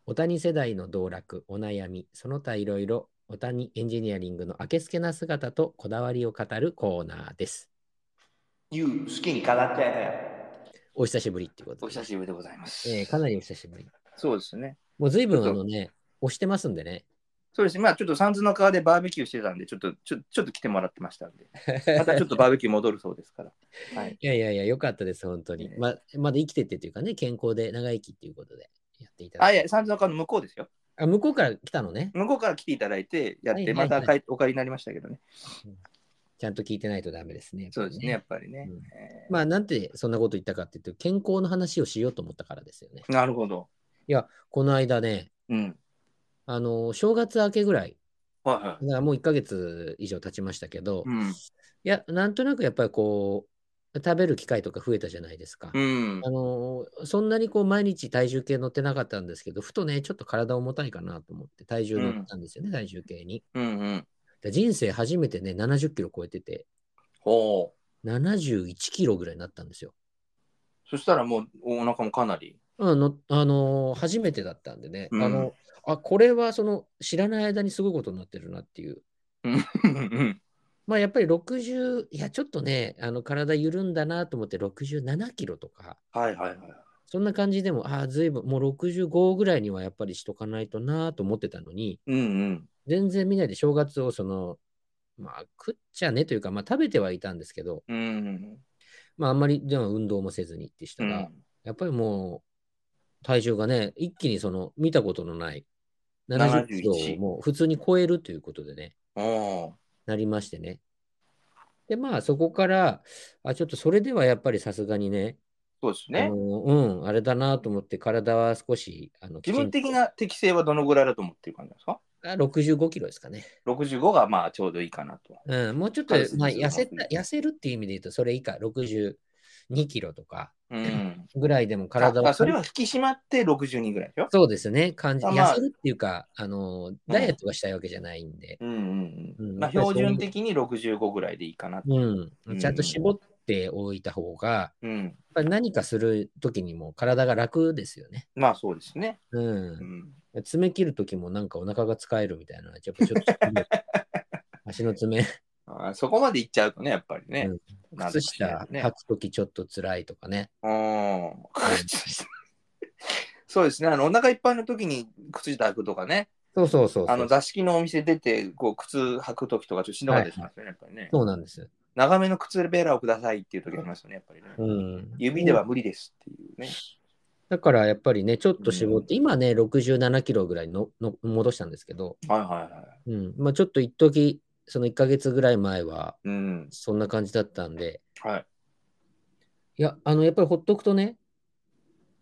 お谷世代の道楽、お悩み、その他いろいろ、お谷エンジニアリングのあけすけな姿とこだわりを語るコーナーです。ー、You 好きに語ってお久しぶりってことおで、久しぶりでございます。えーかなりお久しぶり。そうですね。もう随分あのね、押してますんでね。そうですね。まあちょっと三途の川でバーベキューしてたんで、ちょっとちょちょっと来てもらってましたんで、またちょっとバーベキュー戻るそうですから。はい。いやいやいや、よかったです、本当に。ええままだ生きてってというかね、健康で長生きっていうことでやっていただあ、いて。いや、三途の川の向こうですよ。あ向こうから来たのね。向こうから来ていただいて、やって、また帰お帰りになりましたけどね。ちゃんと聞いてないとダメですね。そうですね、ややっっぱりね。うんえまあ、なんてそんなこと言ったかっていうと、健康の話をしようと思ったからですよね。ーなるほど。いや、この間ね、うん。あの、正月明けぐらい、はいはい。もう1ヶ月以上経ちましたけど、いうん。や、なんとなくやっぱりこう、食べる機会とか増えたじゃないですか。うんあ。のそんなにこう毎日体重計乗ってなかったんですけど、ふとね、ちょっと体重たいかなと思って体重乗ったんですよね、体重計に。うんうん。で人生初めてね、70キロ超えてて、ほう。71キロぐらいになったんですよ。そしたらもうお腹もかなり。あの、あのー初めてだったんでね、うんあの、あ、これはその知らない間にすごいことになってるなっていう。うんまあやっぱり60、いやちょっとね、あの体緩んだなと思って67キロとか、はいはいはい。そんな感じでも、ああ、ずいぶん、もう65ぐらいにはやっぱりしとかないとなと思ってたのに、うんうん。全然見ないで正月をその、まあ食っちゃねというか、まあ食べてはいたんですけど、うん。まああんまりでも運動もせずにってしたら、うん。やっぱりもう体重がね、一気にその見たことのない70キロを71もう普通に超えるということでね、なりましてね。で、まあそこから、あ、ちょっとそれではやっぱりさすがにね、そうですね。うん、あれだなと思って体は少し、あの、自分的な適性はどのぐらいだと思ってる感じですか？あ65キロですかね。?65 がまあちょうどいいかなと。うん、もうちょっと、まあ、痩せた軽痩せるっていう意味で言うと、それ以下、62キロとかうん。ぐらいでも体体は。はそれは引き締まって62ぐらいでしょ？そうですね、感じ、あまあ痩せるっていうか、あの、ダイエットがしたいわけじゃないんで、うんうんううんん。まあ標準的に65ぐらいでいいかなと。うん、うんちゃんと絞っておいた方が、うん。やっぱり何かするときにも体が楽ですよね。まあそうですね。う。うんん。爪切るときもなんかお腹が使えるみたいな、やっぱちょっとちょっと足の爪、そこまでいっちゃうとね、やっぱりね。うん靴下履くときちょっと辛いとかね。うん そうですね。あのお腹いっぱいの時に靴下履くとかね。そうそうそう。あの座敷のお店出てこう靴履く時とかちょっとしんどかったりしますよね、やっぱりね。そうなんです。長めの靴ベーラーをくださいっていう時ありますよね、やっぱりね。うん。指では無理ですっていうね。だからやっぱりね、ちょっと絞って、今ね、67キロぐらいのの戻したんですけど、はいはいはい。うん。まあちょっと一時その1ヶ月ぐらい前は、うん。そんな感じだったんで、はい。いや、あの、やっぱりほっとくとね、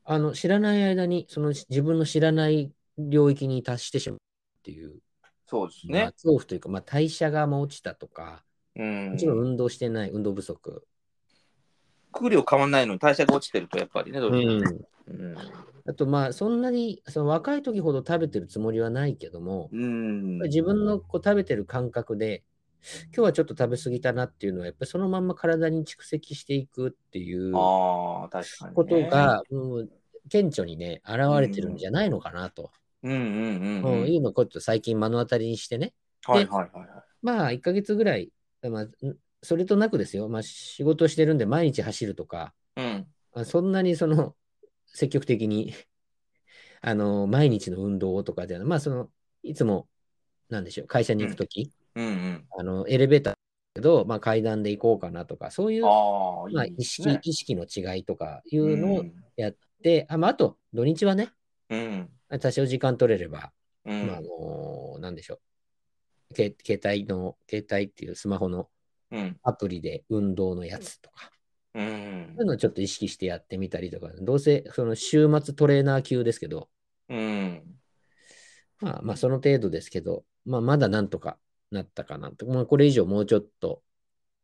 あの、知らない間に、その自分の知らない領域に達してしまうっていう、そうですまあね。恐怖というか、まあ、代謝がまあ落ちたとか、うんもちろん運動してない、運動不足。空量変わんないのに代謝が落ちてるとやっぱりね、どうしてもねうん。あと、まあ、そんなに、その若い時ほど食べてるつもりはないけども、うん。自分のこう食べてる感覚で、今日はちょっと食べ過ぎたなっていうのは、やっぱりそのまんま体に蓄積していくっていう。ことが、うん顕著にね、現れてるんじゃないのかなと、うんうんうんううんん。いうのをこうやって最近目の当たりにしてね、はいはいはいはい。まあ、1ヶ月ぐらい、まあ、んそれとなくですよ、まあ、仕事してるんで毎日走るとか、うん。あそんなにその積極的に あの毎日の運動とかではなまあそのいつもなんでしょう会社に行くとき、うんうん。あのエレベーターだけど、まあ、階段で行こうかなとかそういうまあ、意識。意識の違いとかいうのをんやって、あまあ、あと土日はねうん。多少時間取れれば、うん。まあ、あのなんでしょうけ携帯の携帯っていうスマホのうん。アプリで運動のやつとか、うんそういうのをちょっと意識してやってみたりとか、どうせその週末トレーナー級ですけど、うん。まあまあその程度ですけど、まあまだなんとかなったかなと。まあこれ以上もうちょっと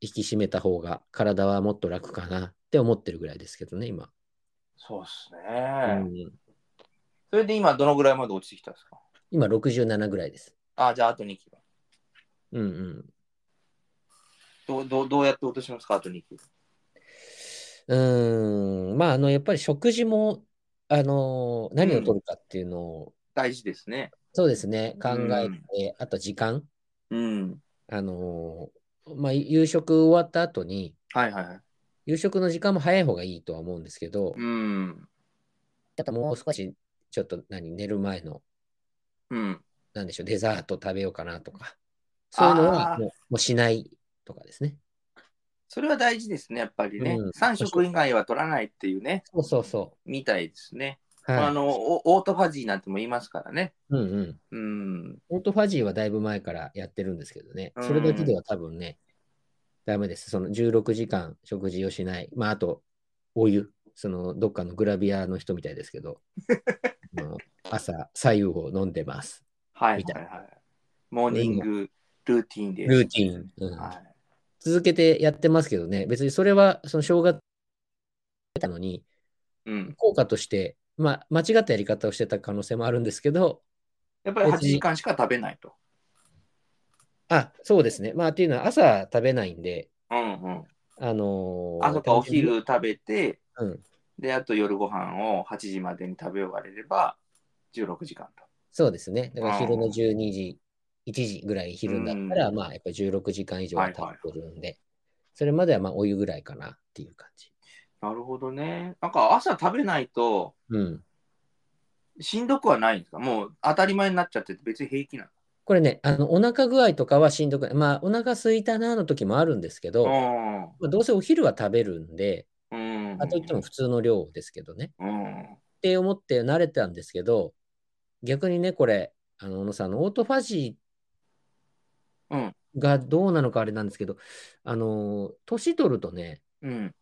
引き締めた方が体はもっと楽かなって思ってるぐらいですけどね、今。そうですうね。ん、それで今どのぐらいまで落ちてきたんですか？今67ぐらいです。あじゃああと2キロ。うんうん。どうどうどうやって落としますか？あと2キロ。うーん、まああのやっぱり食事も、あの何を取るかっていうのを、大事ですね。そうですね、考えうんて、あと時間、うん。あのまあ夕食終わった後に、はいはいはい。夕食の時間も早い方がいいとは思うんですけど、うん。やっぱもう少しちょっと何、寝る前の、うん。なんでしょう、デザート食べようかなとか、そういうのはあーもうもうしないとかですね。それは大事ですね、やっぱりね。うん3食以外は取らないっていうね、そうそうそみたいですね。う。はい。あのおオートファジーなんても言いますからね。うんうん。うん。オートファジーはだいぶ前からやってるんですけどね、うんそれだけでは多分ね、ダメです。その16時間食事をしない。まあ、あと、お湯。そのどっかのグラビアの人みたいですけど、朝、左右を飲んでます。はいはいはい。モーニングルーティンです。ルーティン。うんはい。続けてやってますけどね、別にそれはその正月たのに、うん。効果として、まあ、間違ったやり方をしてた可能性もあるんですけど、やっぱり8時間しか食べないと。あ、そうですね。まあ、っていうのは朝食べないんで、うんうん。あのー朝かお昼食べて、うん、で、あと夜ご飯を8時までに食べ終われれば16時間と。そうですね。だから昼のうん12時、1時ぐらい昼だったら、うんまあ、やっぱり16時間以上ははいはい経ってるんで、それまではまあお湯ぐらいかなっていう感じ。なるほどね。なんか朝食べないとうん。しんどくはないんですか？もう当たり前になっちゃってて別に平気なの？これね、あのお腹具合とかはしんどくない。まあ、お腹空いたなの時もあるんですけど、まあ、どうせお昼は食べるんで、うん。あといっても普通の量ですけどね。うん。って思って慣れたんですけど、逆にね、これ、あの、小野さん、あのオートファジうん。ーがどうなのかあれなんですけど、あの、年取るとね、うん。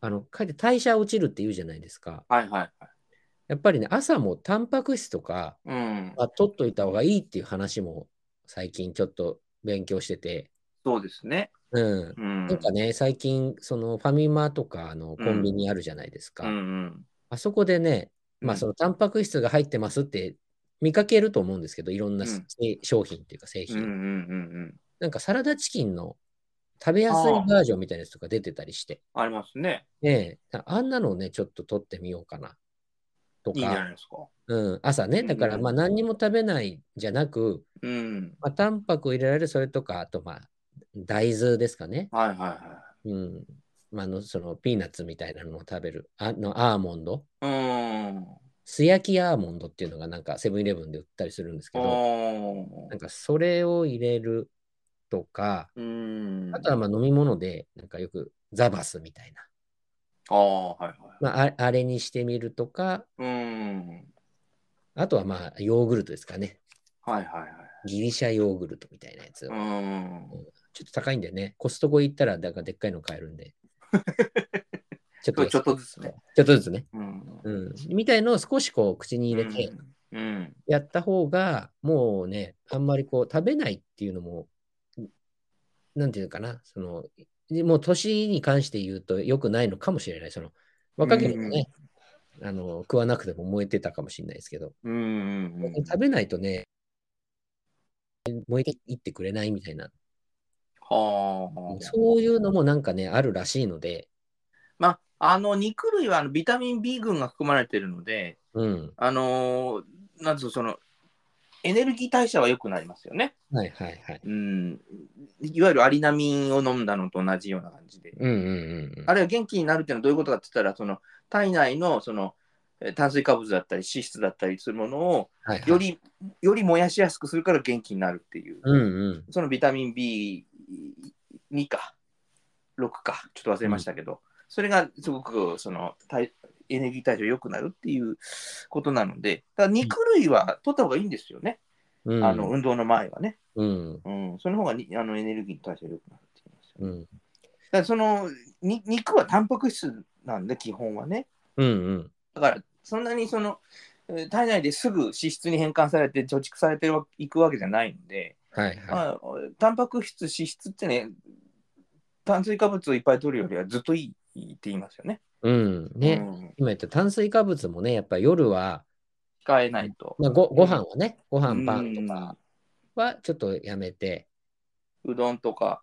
あの、かえって代謝落ちるって言うじゃないですか。はいはいはい。やっぱりね、朝もタンパク質とか、うん。あ取っといた方がいいっていう話も最近ちょっと勉強してて、そうですね。うん。うん。なんかね、最近、そのファミマとかのコンビニあるじゃないですか。うんうん。あそこでね、まあ、そのタンパク質が入ってますって見かけると思うんですけど、いろんなうんせ商品っていうか製品。うんなんかサラダチキンの食べやすいバージョンみたいなやつとか出てたりして、うん。ありますね。ねえあんなのをね、ちょっと取ってみようかな。といいじゃなか、いですか。うん、朝ね、だからうんまあ何にも食べないじゃなく、うん。まあ、タンパク入れられるそれとか、あとまあ大豆ですかね。はいはいはうん。まあ、あのそのピーナッツみたいなのを食べる、あのアーモンド。い。うん。素焼きアーモンドっていうのがなんかセブンイレブンで売ったりするんですけど、おなんかそれを入れるとか、うん。あとはまあ飲み物で、なんかよくザバスみたいな、ああ、はいはい。まあ、ああれにしてみるとか、うん。あとはまあヨーグルトですかね。はいはいはい。ギリシャヨーグルトみたいなやつを。うん。ちょっと高いんでね、コストコ行ったらだからでっかいの買えるんで。ちょっとちょっとずつね。ちょっとずつね。うん。うん。みたいのを少しこう口に入れてうん。やった方が、もうね、あんまりこう食べないっていうのも、なんていうのかな、その、もう年に関して言うと良くないのかもしれない。その、若ければね、あの、食わなくても燃えてたかもしれないですけど、うん。うん。食べないとね、燃えていってくれないみたいな、はあ。そういうのもなんかね、あるらしいので、まあ、あの、肉類はあのビタミン B 群が含まれているので、うん。あのーなんつうのその、エネルギー代謝は良くなりますよね。はいはいはい。うん。いわゆるアリナミンを飲んだのと同じような感じで。うんうんうんうん。あるいは元気になるっていうのはどういうことかって言ったら、その体内のそのえー炭水化物だったり脂質だったりするものをはいはいよ、り、より燃やしやすくするから元気になるっていう、うんうん。そのビタミン B2 か6かちょっと忘れましたけど、それがすごくその体エネルギー代謝良くなるっていうことなので、だ肉類は取った方がいいんですよね、うん、あの運動の前はね。うん。うん、その方がにあのエネルギー代謝良くなるって言いますよね。うん。だからそのに肉はタンパク質なんで、基本はね。うんうん。だから、そんなにその、えー体内ですぐ脂質に変換されて貯蓄されていくわけじゃないので、はいはい。まあ、タンパク質、脂質ってね、炭水化物をいっぱい取るよりはずっといいって言いますよね。うん。ね、うん今言った炭水化物もね、やっぱ夜は、控えないと。まあ、ごご飯はね、ご飯パンとかはちょっとやめて、うどんとか、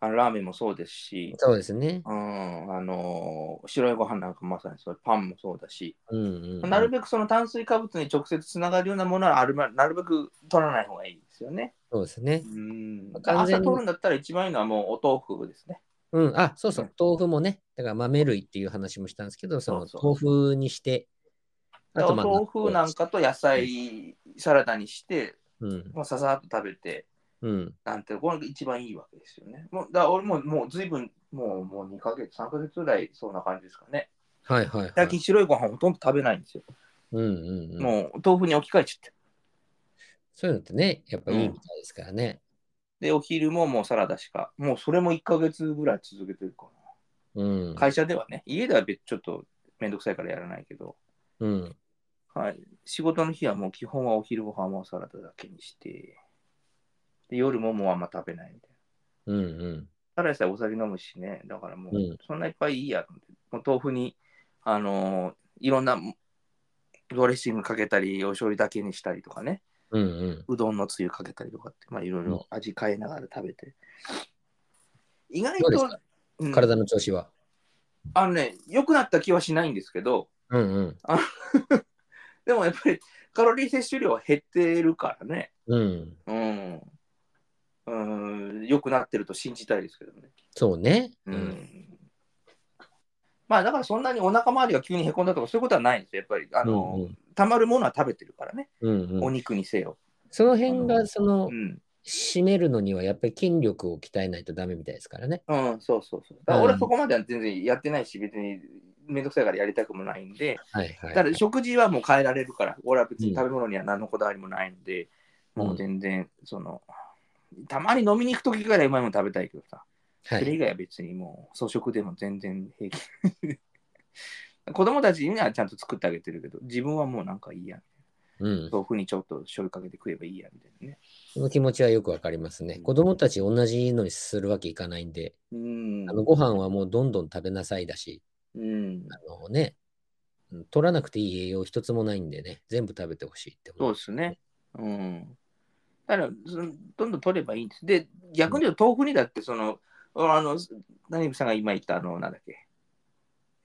あのラーメンもそうですし、そうですね。うん、あの白いご飯なんかまさにそうパンもそうだし、うんうん、なるべくその炭水化物に直接つながるようなものはあるまなるべく取らない方がいいですよね。そうですね。うん完全に朝取るんだったら一番いいのはもうお豆腐ですね。うん。あ、そうそううん。豆腐もね、だから豆類っていう話もしたんですけど、そのそうそう豆腐にして、お豆腐なんかと野菜サラダにして、うん。ささっと食べて、うん。なんて、これが一番いいわけですよね。もうだから俺ももうずいぶん、もうもう2ヶ月、3ヶ月ぐらいそんな感じですかね。はいはい、はい。最近白いご飯ほとんど食べないんですよ。うんうんうん。もう豆腐に置き換えちゃって。そういうのってね、やっぱいいみたいですからね。で、お昼ももうサラダしか、もうそれも1ヶ月ぐらい続けてるかうんな。。会社ではね、家では別ちょっとめんどくさいからやらないけど、うん。はい、仕事の日はもう基本はお昼ご飯もサラダだけにして、で夜ももうあんま食べないみたいな。うんうん。ただでさえお酒飲むしね、だからもううんそんないっぱいいいやと思って、もう豆腐に、あのーいろんなドレッシングかけたり、お醤油だけにしたりとかね、うんうん。うどんのつゆかけたりとかって、まあいろいろ味変えながら食べて。意外とうん体の調子は？あのね、良くなった気はしないんですけど、うんうん。でもやっぱりカロリー摂取量は減ってるからね。うん。うん。うん、良くなってると信じたいですけどね。そうね。うん。まあだからそんなにお腹周りが急にへこんだとかそういうことはないんですよ。やっぱり、あの、うんうんたまるものは食べてるからね。うんうん。お肉にせよ。その辺が、そのう、ん。締めるのにはやっぱり筋力を鍛えないとダメみたいですからね。うん、そうそうそう。だから俺はそこまでは全然やってないし、別にめんどくさいからやりたくもないんで、はいはい。ただ食事はもう変えられるから、俺は別うんに食べ物には何のこだわりもないので、うんもう全然、その、たまに飲みに行くときからうまいもの食べたいけどさ、はい。それ以外は別にもう粗食でも全然平気。子供たちにはちゃんと作ってあげてるけど、自分はもうなんかいいや。うん。豆腐にちょっと醤油かけて食えばいいやみたいなね。その気持ちはよくわかりますね。子供たち同じのにするわけいかないんで、うん。あのご飯はもうどんどん食べなさいだし、うん。あのね、うん取らなくていい栄養一つもないんでね、全部食べてほしいってそうですね。うん。だから、どんどん取ればいいんです。で、逆に言うと豆腐にだって、その、あの、何さんが今言った、あの、なんだっけ、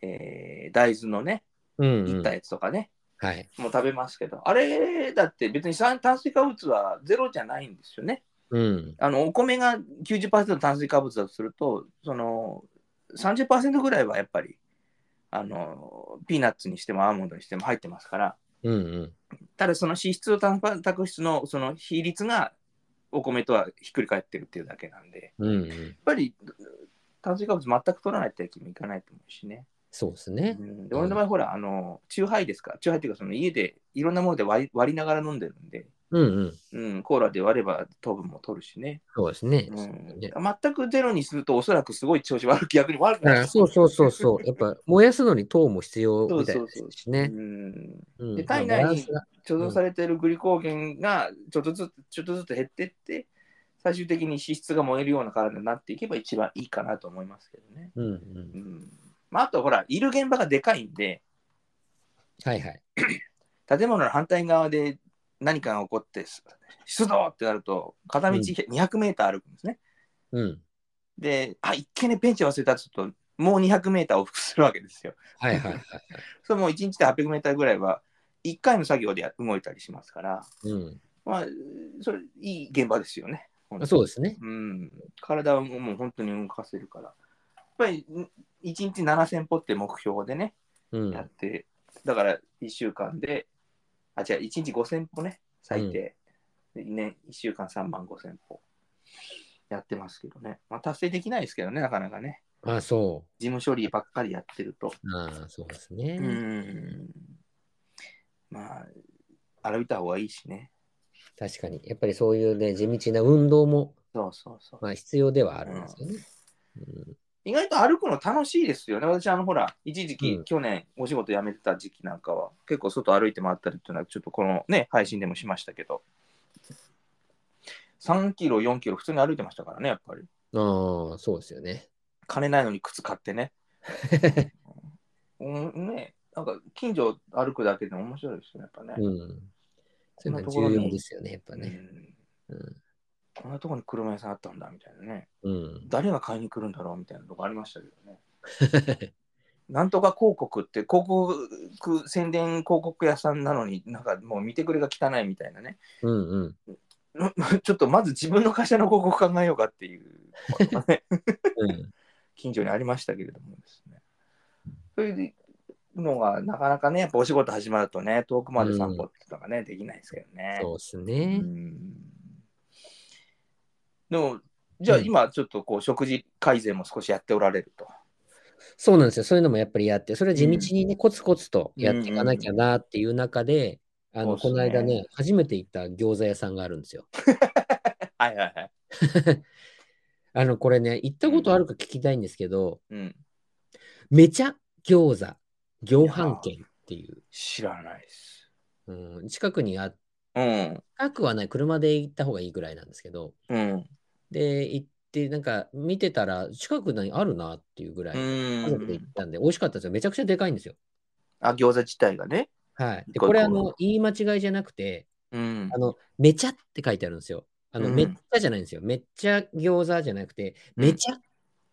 えー大豆のね、うん、うんいった。やつとかね、はい。もう食べますけど、あれだって別に炭炭水化物はゼロじゃないんですよね。うん。あの、お米が90%炭水化物だとすると、その、30%ぐらいはやっぱり、あの、ピーナッツにしてもアーモンドにしても入ってますから、うんうん。ただその脂質とタンパク質のその比率がお米とはひっくり返ってるっていうだけなんで、うんうん。やっぱり炭水化物全く取らないってわけにもいかないと思うしね。そうですねう。ん、で俺の場合、ほら、あの、チューハイですか、チューハイっていうか、その家でいろんなもので割り割りながら飲んでるんで、うんうん。うん、コーラで割れば糖分も取るしね。そうですね。うん、ね全くゼロにすると、おそらくすごい調子悪く、逆に悪くなる。あそうそうそうそう。やっぱ燃やすのに糖も必要みたいですしね。体内に貯蔵されているグリコーゲンがちょっとずつちょっとずつ減っていって最終的に脂質が燃えるような体になっていけば一番いいかなと思いますけどね。うんうんう。んまあ、あとほらいる現場がでかいんではいはい。建物の反対側で何かが起こって出動ってなると片道うん200メーター歩くんですね。うん。であ一見ねペンチ忘れたとするともう200メーター往復するわけですよ。はいはいはい。それもう1日で800メーターぐらいは1回の作業で動いたりしますから、うん。まあ、それいい現場ですよね。そうですね。うん、体をもう本当に動かせるから。やっぱりん1日7000歩って目標でね、うん。やって、だから1週間で、あ、違う、1日5000歩ね、最低。でね、1週間3万5000歩やってますけどね。まあ、達成できないですけどね、なかなかね。あ、そ事務処理ばっかりやってると。う。ああ、そうですね。うん。まあ、歩いた方がいいしね。確かに。やっぱりそういうね、地道な運動も、そうそうそう。まあ、必要ではあるんですよね。意外と歩くの楽しいですよね。私、あの、ほら、一時期、うん去年、お仕事辞めてた時期なんかは、結構外歩いて回ったりっていうのは、ちょっとこのね、配信でもしましたけど、3キロ、4キロ、普通に歩いてましたからね、やっぱり。うん。ああ、そうですよね。金ないのに靴買ってね。うん、ね、なんか、近所歩くだけでも面白いですよね、やっぱね。うん。そういうのは重要ですよね、やっぱね。うんうん。こんなとこに車屋さんあったんだ、みたいなね。うん。誰が買いに来るんだろうみたいなとこありましたけどね。なんとか広告って広告宣伝広告屋さんなのになんかもう見てくれが汚いみたいなね。うんうん。の ちょっとまず自分の会社の広告考えようかっていうことがねうん。近所にありましたけれどもですね。そういうのがなかなかね、やっぱお仕事始まるとね、遠くまで散歩っていうのがね、できないですけどね。そうですうね。んでも、じゃあうん今ちょっとこう食事改善も少しやっておられると。そうなんですよ。そういうのもやっぱりやって、それは地道にね、コツコツとやっていかなきゃなっていう中で、あの、この間ね、初めて行った餃子屋さんがあるんですよ。はいはいはい。あの、これね、行ったことあるか聞きたいんですけど、うん。めちゃ餃子、餃飯券っていう、知らないです。うん、近くにあっうん。近くはない、車で行った方がいいぐらいなんですけど、うん。で、行って、なんか見てたら、近くにあるなっていうぐらい、家族で行ったんで、美味しかったですよ。めちゃくちゃでかいんですよ。あ、餃子自体がね。はい。で、これ、あの、言い間違いじゃなくて、うんあ。の、めちゃって書いてあるんですよ。あの、うんめっちゃじゃないんですよ。めっちゃ餃子じゃなくて、うんめちゃっ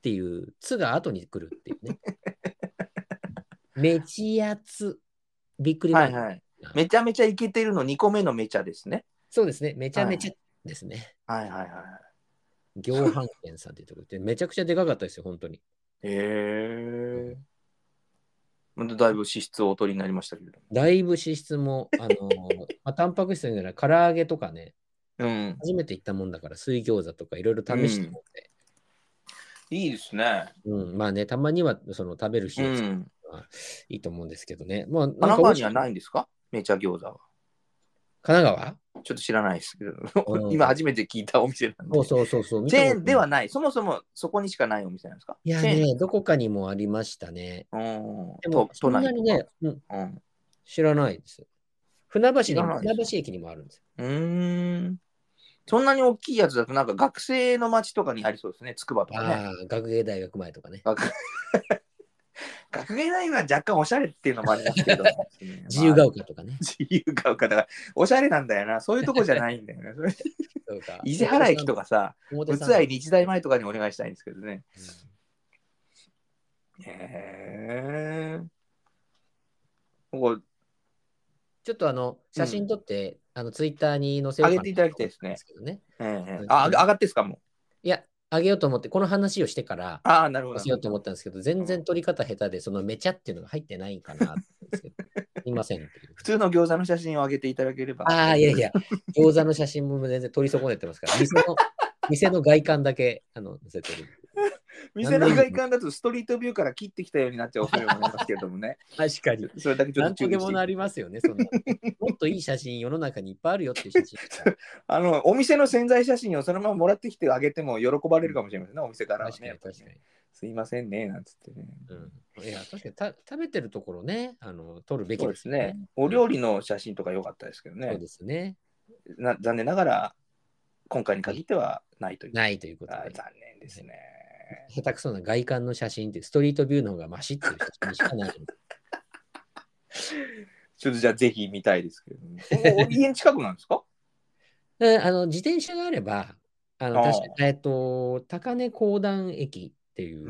ていう、つが後に来るっていうね。めちやつ。びっくりはいはい。めちゃめちゃイケてるの2個目のめちゃですね。そうですね。めちゃめちゃですね。はいはいはい。行飯店さんっていうところで、めちゃくちゃでかかったですよ、本当に。へえ。ほんとだいぶ脂質をお取りになりましたけれども。だいぶ脂質も、あのー まあ、タンパク質なら唐揚げとかね、うん。初めて行ったもんだから、水餃子とかいろいろ試してもって、いいですね。うんまあね、たまにはその食べる日を作るうん。いいと思うんですけどね。まあ、神奈川にはい。ないんですか？めちゃ餃子は。神奈川？ちょっと知らないですけうど、ん今初めて聞いたお店なんで。そうそうそうそう。チェーンではない。そもそもそこにしかないお店なんですか？いやね、どこかにもありましたね。うん。でも、そんなにね、うん。知らないです。船橋にも、知らないです船橋駅にもあるんですよ。うーん。そんなに大きいやつだと、なんか学生の街とかにありそうですね。筑波とかね。ああ、学芸大学前とかね。学学芸大は若干おしゃれっていうのもありますけど、自由がまあ丘とかね。自由が丘だから、おしゃれなんだよな。そういうとこじゃないんだよね。そうか伊勢原駅とかさ、仏愛日大前とかにお願いしたいんですけどね。うんへえ。ここちょっとあの、写真撮って、あの、ツイッターに載せようかな上げていただきたいですねけどね。ええあ、上がってんすかもう。いや、あげようと思って、この話をしてから、ああ、なるほど載せ。ようと思ったんですけど、全然撮り方下手で、そのめちゃっていうのが入ってないかな すいません。普通の餃子の写真を上げていただければ。ああ、いやいや、餃子の写真も全然撮り損ねてますから、店の店の外観だけあの載せてる。店の外観だとストリートビューから切ってきたようになっちゃう恐れもありますけれどもね。確かに。それだけちょっとと注意してでもなりますよね、そんな。もっといい写真世の中にいっぱいあるよっていう写真。あの、お店の潜在写真をそのままもらってきてあげても喜ばれるかもしれませんね、お店からはね。確かに確かに。すいませんね、なんつってね。うん、いや、確かにた食べてるところね、あの撮るべきそうですね。お料理の写真とか良かったですけどねそう。ですね。な残念ながら、今回に限ってはないという。ないということで。あ残念ですね。下手くそな外観の写真ってストリートビューの方がマシっていう写真しかない。ちょっとじゃあぜひ見たいですけども。お家の近くなんですかであの自転車があれば、あの確かえっと、高根講談駅っていう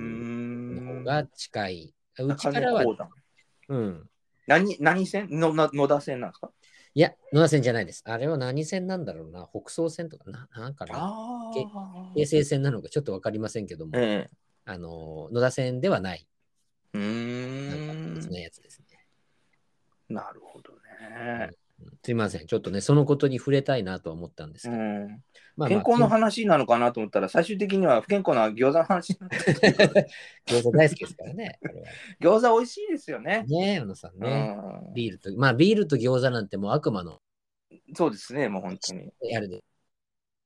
のん。が近い。うち高からはうん。何何線？のな野田線なんですか？いや、野田線じゃないです。あれは何線なんだろうな。北総線とかな、なんかな。京成線なのかちょっとわかりませんけども、えあの、野田線ではない。え。うなんーんか別。のやつですね。なるほどね。うんすいません。ちょっとね、そのことに触れたいなとは思ったんですけど。うん、まあまあ健康の話なのかなと思ったら、最終的には不健康な餃子の話 餃子大好きですからね。餃子美味しいですよね。ねえ、小野さんね。うんビールと、まあビールと餃子なんてもう悪魔のそうですね、もう本当に。やるで。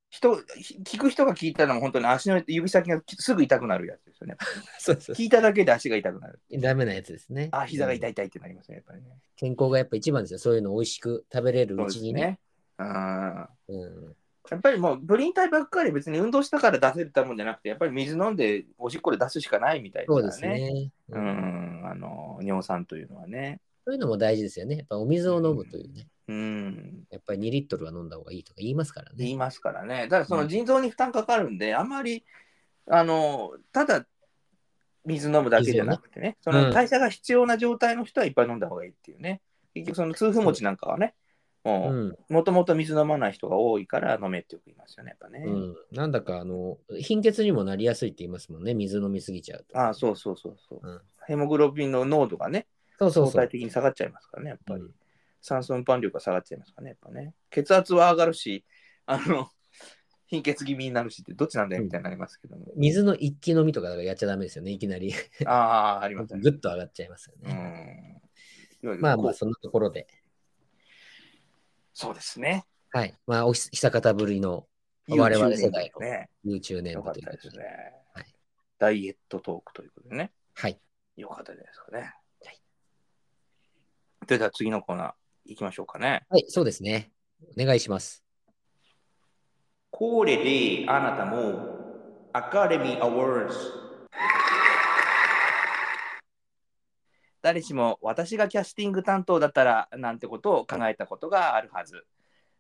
人、ひ聞く人が聞いたらもう本当に足の指先がすぐ痛くなるやつですよね。そうそう聞いただけで足が痛くなる。ダメなやつですね。あ、膝が痛い。い痛いってなりますね、やっぱりね。健康がやっぱ一番ですよ。そういうの美味しく食べれるそううちにね。ですね。うんうん、やっぱりもうプリン体ばっかり別に運動したから出せるたもんじゃなくて、やっぱり水飲んでおしっこで出すしかないみたいそうですね。ね。ううんん、あの尿酸というのはね。そういうのも大事ですよね。やっぱお水を飲むというね。うん、やっぱり2リットルは飲んだ方がいいとか言いますからね。言いますからね。ただその腎臓に負担かかるんで、あんまりあのただ水飲むだけじゃなくてね、そうんの代謝が必要な状態の人はいっぱい飲んだ方がいいっていうね。結局その痛風持ちなんかはね、もう。うんもともと水飲まない人が多いから飲めってよく言いますよね、やっぱね。うん、なんだかあの貧血にもなりやすいって言いますもんね、水飲みすぎちゃうと。ああ、そうそうそうそう、うんヘモグロビンの濃度がね、そうそうそう相対。的に下がっちゃいますからね、やっぱり。うん酸素運搬量が下がっちゃいますからね、やっぱね。血圧は上がるし、あの、貧血気味になるしって、どっちなんだよみたいになりますけども。水の一気飲みとかやっちゃダメですよね、いきなり。ああ、ありますね。ぐっと上がっちゃいますようね。ん。まあまあ、そんなところで。そうですね。はい。まあ、おひ久方ぶりの我々世代のね。YouTube 年部ということで。ったですね。はいダイエットトークということでね。はい。よかったじゃないですかね。はいでは次のコーナー行きましょうかね。はい、そうですね。お願いします。これであなたもアカデミーアワーズ誰しも私がキャスティング担当だったらなんてことを考えたことがあるはず。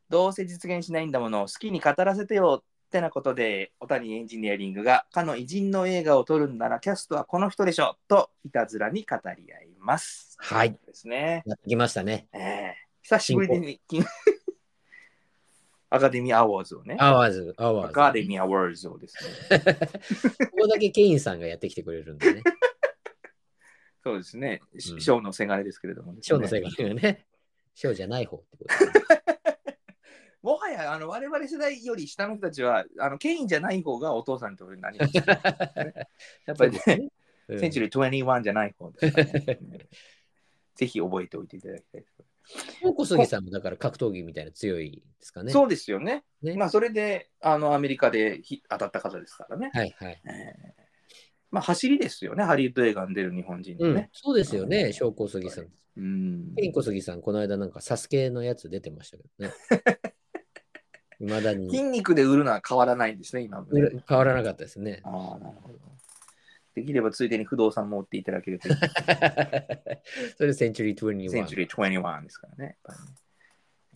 どうせ実現しないんだもの好きに語らせてよってなことでオタニエンヂニヤリングがかの偉人の映画を撮るんならキャストはこの人でしょといたずらに語り合います。はい。ですね。やってきましたね。ええ久しぶりに Academy Awards をね。アワーズ、アワーズ。 Academy Awards をですね。ここだけケインさんがやってきてくれるんでね。そうですね。うんショーのせがれですけれども、ね、ショーのせいがね。ショーじゃない方ってことですね。もはやあの我々世代より下の人たちはあのケインじゃない方がお父さんとなります、ね。やっぱりね、うんセンチュリー21じゃない方ですね、ぜひ覚えておいていただきたいです。小小杉さんもだから格闘技みたいな強いですかね。そうですよね。ねまあそれであのアメリカでひ当たった方ですからね。はいはい。えーまあ走りですよね、ハリウッド映画に出る日本人うんそうですよね、小小杉さん。うんケイン小杉さん、この間なんかサスケのやつ出てましたけどね。いまだに筋肉で売るのは変わらないんですね、今もね、変わらなかったですね。ああ、なるほど。できればついでに不動産も売っていただけるといい それセンチュリー21。センチュリー21ですからね。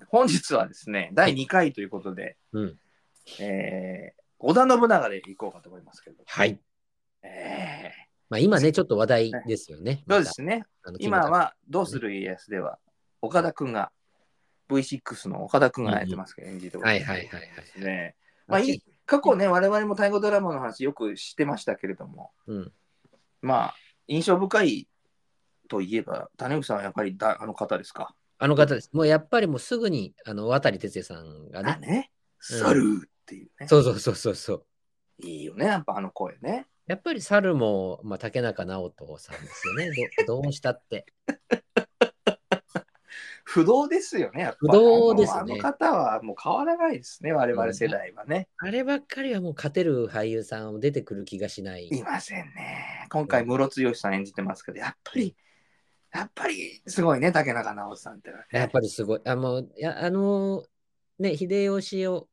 本日はですね、第2回ということで、うん。えー織田信長でいこうかと思いますけど。はい。えまあ今ね、ちょっと話題ですよね。ーそうですね。今は、どうする家康では、岡田くんが、V6 の岡田くんがやってますけど、演じてはいはいはいはいね。まあいい、過去ね、我々も大河ドラマの話よく知ってましたけれども、うん。まあ、印象深いといえば、種口さんはやっぱりだあの方ですか？あの方です。もうやっぱりもうすぐに、あの、渡哲也さんがね。あね、猿っていうね。そうそうそうそうそう。いいよね、やっぱあの声ね。やっぱり猿も、まあ、竹中直人さんですよね。どどうしたって。不動ですよね、不動ですねあのあの方はもう変わらないですね、我々世代はね。あればっかりはもう勝てる俳優さん出てくる気がしない。いませんね。今回、ムロツヨシさん演じてますけど、やっぱり、やっぱりすごいね、竹中直人さんってね。やっぱりすごい。あの、いやあのね、秀吉を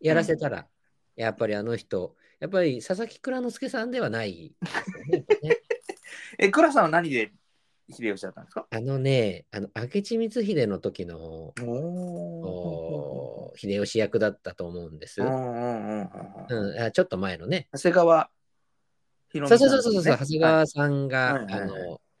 やらせたら、やっぱりあの人、やっぱり佐々木蔵之介さんではないね。え、倉さんは何で秀吉だったんですか？あのね、あの明智光秀の時のおお秀吉役だったと思うんです。ちょっと前のね。長谷川さんそうそうそうそう、長谷川さんが、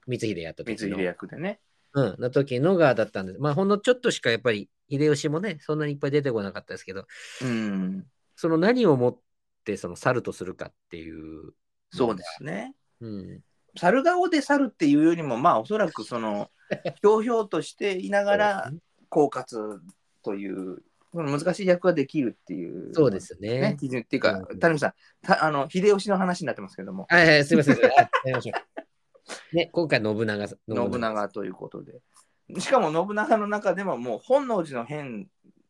光秀やった時の光秀役でね。うん、の時のがだったんです。まあ、ほんのちょっとしかやっぱり秀吉もね、そんなにいっぱい出てこなかったですけど、うん。その何をもってその猿とするかっていう。そうですね。うん。猿顔で猿っていうよりも、まあ、おそらくその、ひょうひょうとしていながら、狡猾という、難しい役ができるっていう。そうですね。ね、基準っていうかう、ん谷口さん、たあの秀吉の話になってますけども、はいはい、すみません。すいましょうね、今回信長。信信長ということで。しかも信長の中でももう本能寺の変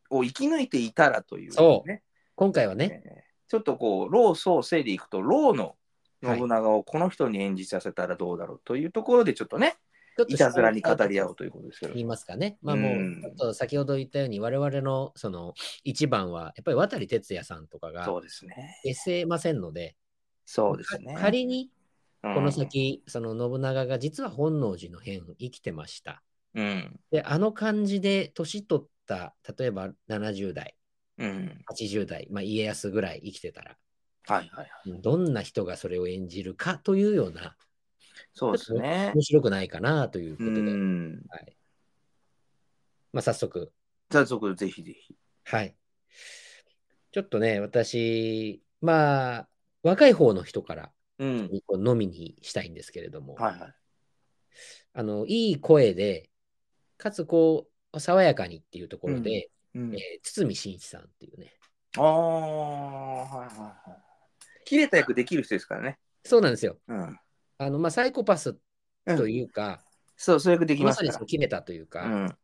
を生き抜いていたらという、ね。そう今回はね、えーちょっとこう、老宋整でいくと、老の信長をこの人に演じさせたらどうだろうというところで、ちょっとね、ちょっといたずらに語り合おうということですけど言。いますかね。まあもう、うんちょっと先ほど言ったように、我々のその一番は、やっぱり渡哲也さんとかがそうですね。消せませんので、そうですね。か仮にうんこの先、その信長が実は本能寺の変生きてました。うん。で、あの感じで年取った、例えば70代、うん。80代、まあ、家康ぐらい生きてたら、はいはいはい。どんな人がそれを演じるかというような、そうですね面。白くないかなというこうとで、ん。はいまあ、早速、早速、ぜひぜひ。はい。ちょっとね、私、まあ、若い方の人からうん。こう飲みにしたいんですけれども、はいはい。あのいい声で、かつこう、爽やかにっていうところで、うんえー堤真一さんっていうね、ああ、はいはいはい。切れた役できる人ですからね。そうなんですよ。うん。あのまあ、サイコパスとうん、いうか、そう、そういう役できまますからさにその切れたというか、うん。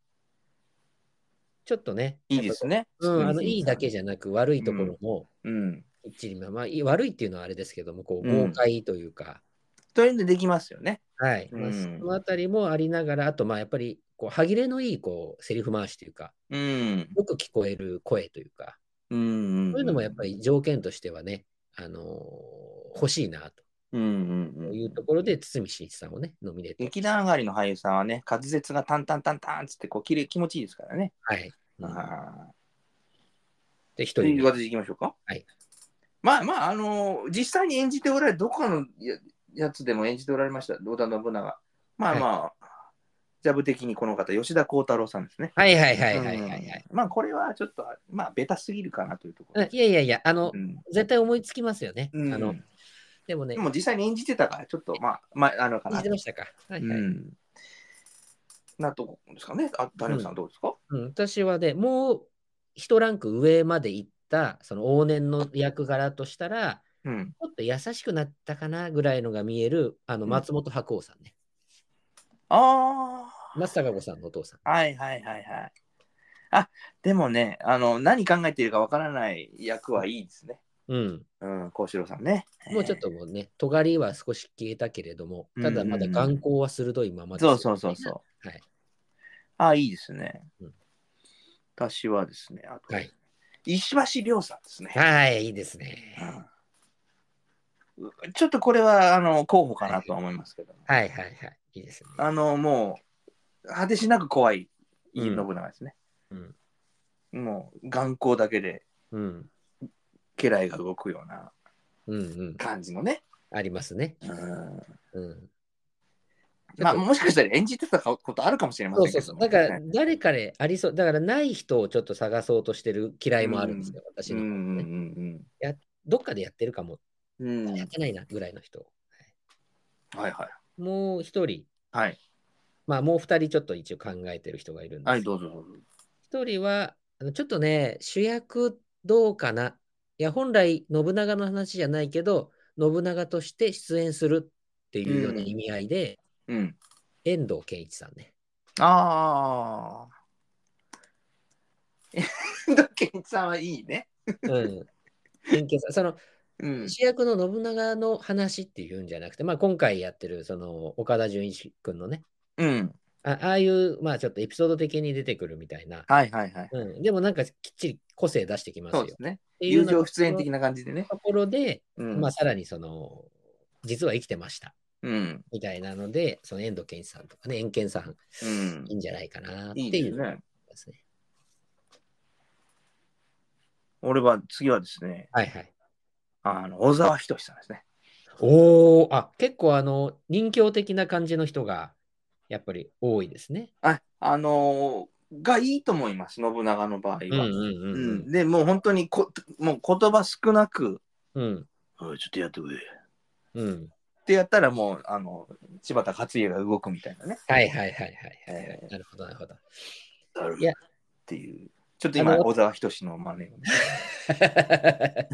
ちょっとね、いいですね。うん、あのいいだけじゃなく悪いところもうん。きっちり、まあまあ、いい悪いっていうのはあれですけども、こううん豪快というか、というんでできますよね。はい、うんまあ、そのあたりもありながら、あと、まあ、やっぱりこう歯切れのいいこうセリフ回しというか、うん。よく聞こえる声というか、うん。そういうのもやっぱり条件としてはね、あのー欲しいなうんうんうん。というところで、堤真一さんをね、ノミネート。劇団上がりの俳優さんはね、滑舌がタンタンタンタンつってこうきれい気持ちいいですからね。はい。うで、一人目。私いきましょうか。はい。まあまあ、あのー実際に演じておられるどこかのややつでも演じておられました、織田信長。まあまあ、ジャブ的にこの方、吉田鋼太郎さんですね。はいはいはいはいはいはい。うんまあこれはちょっと、まあベタすぎるかなというところうん。いやいやいや、あの、うん絶対思いつきますよね。うんあの、でもねで、も実際に演じてたから、ちょっとまあ、まあ、あのかな演じて。ましたか。はいはい。うん。なとこですかね。あ、谷口さんどうですか、うん、私はね、もう一ランク上まで行った、その往年の役柄としたら、うん。ちょっと優しくなったかなぐらいのが見える、あの、うん松本白鸚さんね。あ松たか子さんのお父さん。あ。はいはいはいはい。あ、でもね、あの、何考えているかわからない役はいいですね。うん。うん、幸四郎さんね。もうちょっともうね、尖りは少し消えたけれども、ただまだ眼光は鋭いままですよそうそうそうそう。はい。あ、いいですね。うん私はですね、あと、はい石橋亮さんですね。はい、いいですね。うんちょっとこれはあの候補かなとは思いますけども、はいはいはい。いいですね。あのもう果てしなく怖いいい信うん長ですね。うん。もう眼光だけでうん。家来が動くようなうんうん。感じのね。ありますね。うんうん。まあもしかしたら演じてたことあるかもしれませそうんそうそう。けどもだから、誰かでありそう。だから、ない人をちょっと探そうとしてる嫌いもあるんですよ、私うんうの方もね、んどっかでやってるかも。うんうん。うんやってないな、ぐらいの人。はいはい。もう一人、はい。まあ、もう二人ちょっと一応考えてる人がいるんですはどどうぞどうぞ。一人は、あのちょっとね、主役どうかな？いや、本来、信長の話じゃないけど、信長として出演するっていうような意味合いで、うん。遠藤憲一さんね。ああ。遠藤健一さんはいいね。うん。さんそのうん。主役の信長の話っていうんじゃなくて、まあ、今回やってるその岡田准一君のね、うん。あああいう、まあ、ちょっとエピソード的に出てくるみたいな、はいはいはい。うん、でもなんかきっちり個性出してきますよ。そうですね。友情出演的な感じでね。ところで、うん。まあ、さらにその、実は生きてましたうん。みたいなので、その遠藤健一さんとかね、遠健さん、うんいいんじゃないかなっていうね。ですね。俺は次はですね、はいはい。あの小沢仁志さんですね。おー、あ、結構あの、人形的な感じの人が、やっぱり多いですね。あ、あのーがいいと思います、信長の場合は。うんうんううんんでもう本当にこもう言葉少なく、うん。おいちょっとやってくれ。っうん。うん。てやったらもう、あの、柴田勝家が動くみたいなね。はいはいはいはいはい。えーなるほどなるほど。いいやっていう。ちょっと今、小沢仁志の真似をね。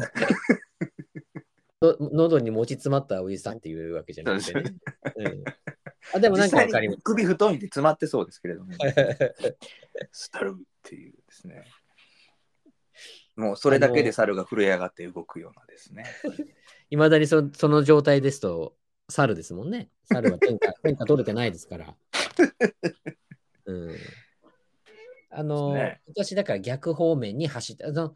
の喉に持ち詰まったおじさんっていうわけじゃなくてね。うん、あでもなんかわか首太いんで詰まってそうですけれども、猿っていうですね。もうそれだけで猿が震え上がって動くようなですね。いまだにそその状態ですと、猿ですもんね。猿は天下 天下取れてないですから。うん、あの、ね私だから逆方面に走ってあの、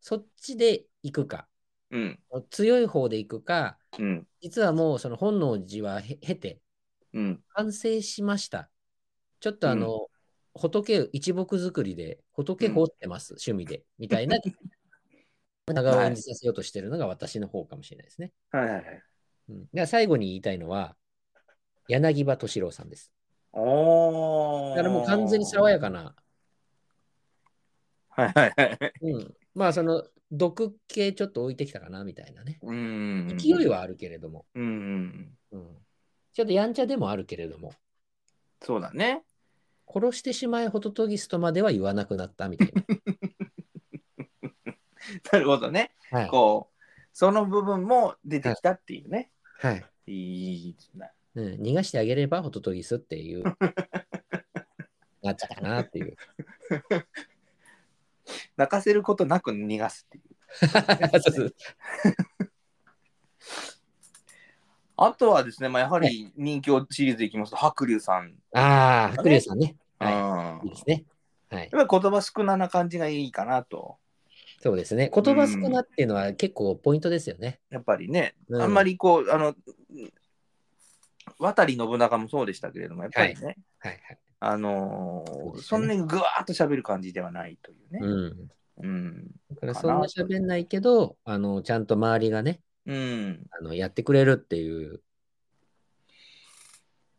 そっちで行くか、うん。強い方で行くか、うん。実はもうその本能寺はへ経て、うん。完成しました。ちょっとあの、仏、一木作りで、仏掘ってます、趣味で、みたいな、長を演じさせようとしてるのが私の方かもしれないですね。はいはいはい。うん、では最後に言いたいのは、柳葉敏郎さんです。おー。だからもう完全に爽やかな、はいはいはい。うん、まあその、毒系ちょっと置いてきたかな、みたいなね。うん。勢いはあるけれども、うんうん。うん、ちょっとやんちゃでもあるけれども、そうだね。殺してしまえホトトギスとまでは言わなくなったみたいな るほどね。な。はい。こう、その部分も出てきたっていうね。はいいい。うん、逃がしてあげればホトトギスっていう、なっちゃったかなっていう。泣かせることなく逃がすっていう。そうそうあとはですね、まあ、やはり人気シリーズでいきますと、白龍さん。ああ、白龍さんね。はうんい。いいですね。はい。やっぱり言葉少なな感じがいいかなと。そうですね。言葉少なっていうのは結構ポイントですよね。やっぱりね、うんあんまりこう、あの、渡り信長もそうでしたけれども、やっぱりね、はいはい。あのーそうですそんなにぐわーっと喋る感じではないというね。うん。うん。だからそんな喋んないけど、あの、ちゃんと周りがね、うん。あのやってくれるっていう。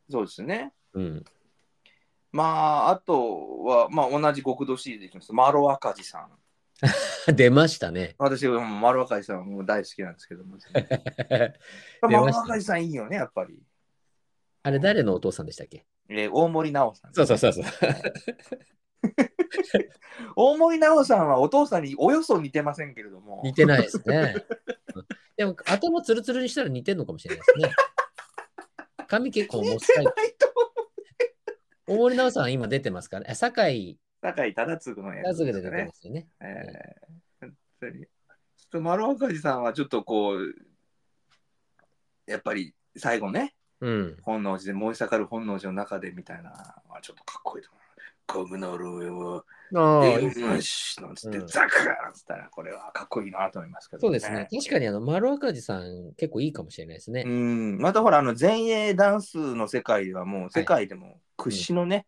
そうですね。うん。まあ、あとは、まあ、同じ極道シリーズでいきますと、マロ赤字さん。出ましたね。私はマロ赤字さんも大好きなんですけども、出マロ赤字さんいいよね、やっぱり。あれ、誰のお父さんでしたっけ？えー大森奈緒さん。そうそうそうそう。大森奈緒さんはお父さんにおよそ似てませんけれども。似てないですね。うんでも、頭ツルツルにしたら似てんのかもしれないですね。髪結構もっさい。大森直さんは今出てますからね。あ酒井酒井忠次のや和つね樹で出てま。すよね。えー本当にちょっと丸岡治さんはちょっとこう、やっぱり最後ね、うん。本能寺で燃え盛る本能寺の中でみたいなのはちょっとかっこいいと思う。コグノル上を、ああ、デームシなんつって、うんザクーンつったら、これはかっこいいなと思いますけど、そうですね。。確かにあの、丸赤字さん結構いいかもしれないですねう。ん、またほら、あの前衛ダンスの世界ではもう世界でも屈指のね、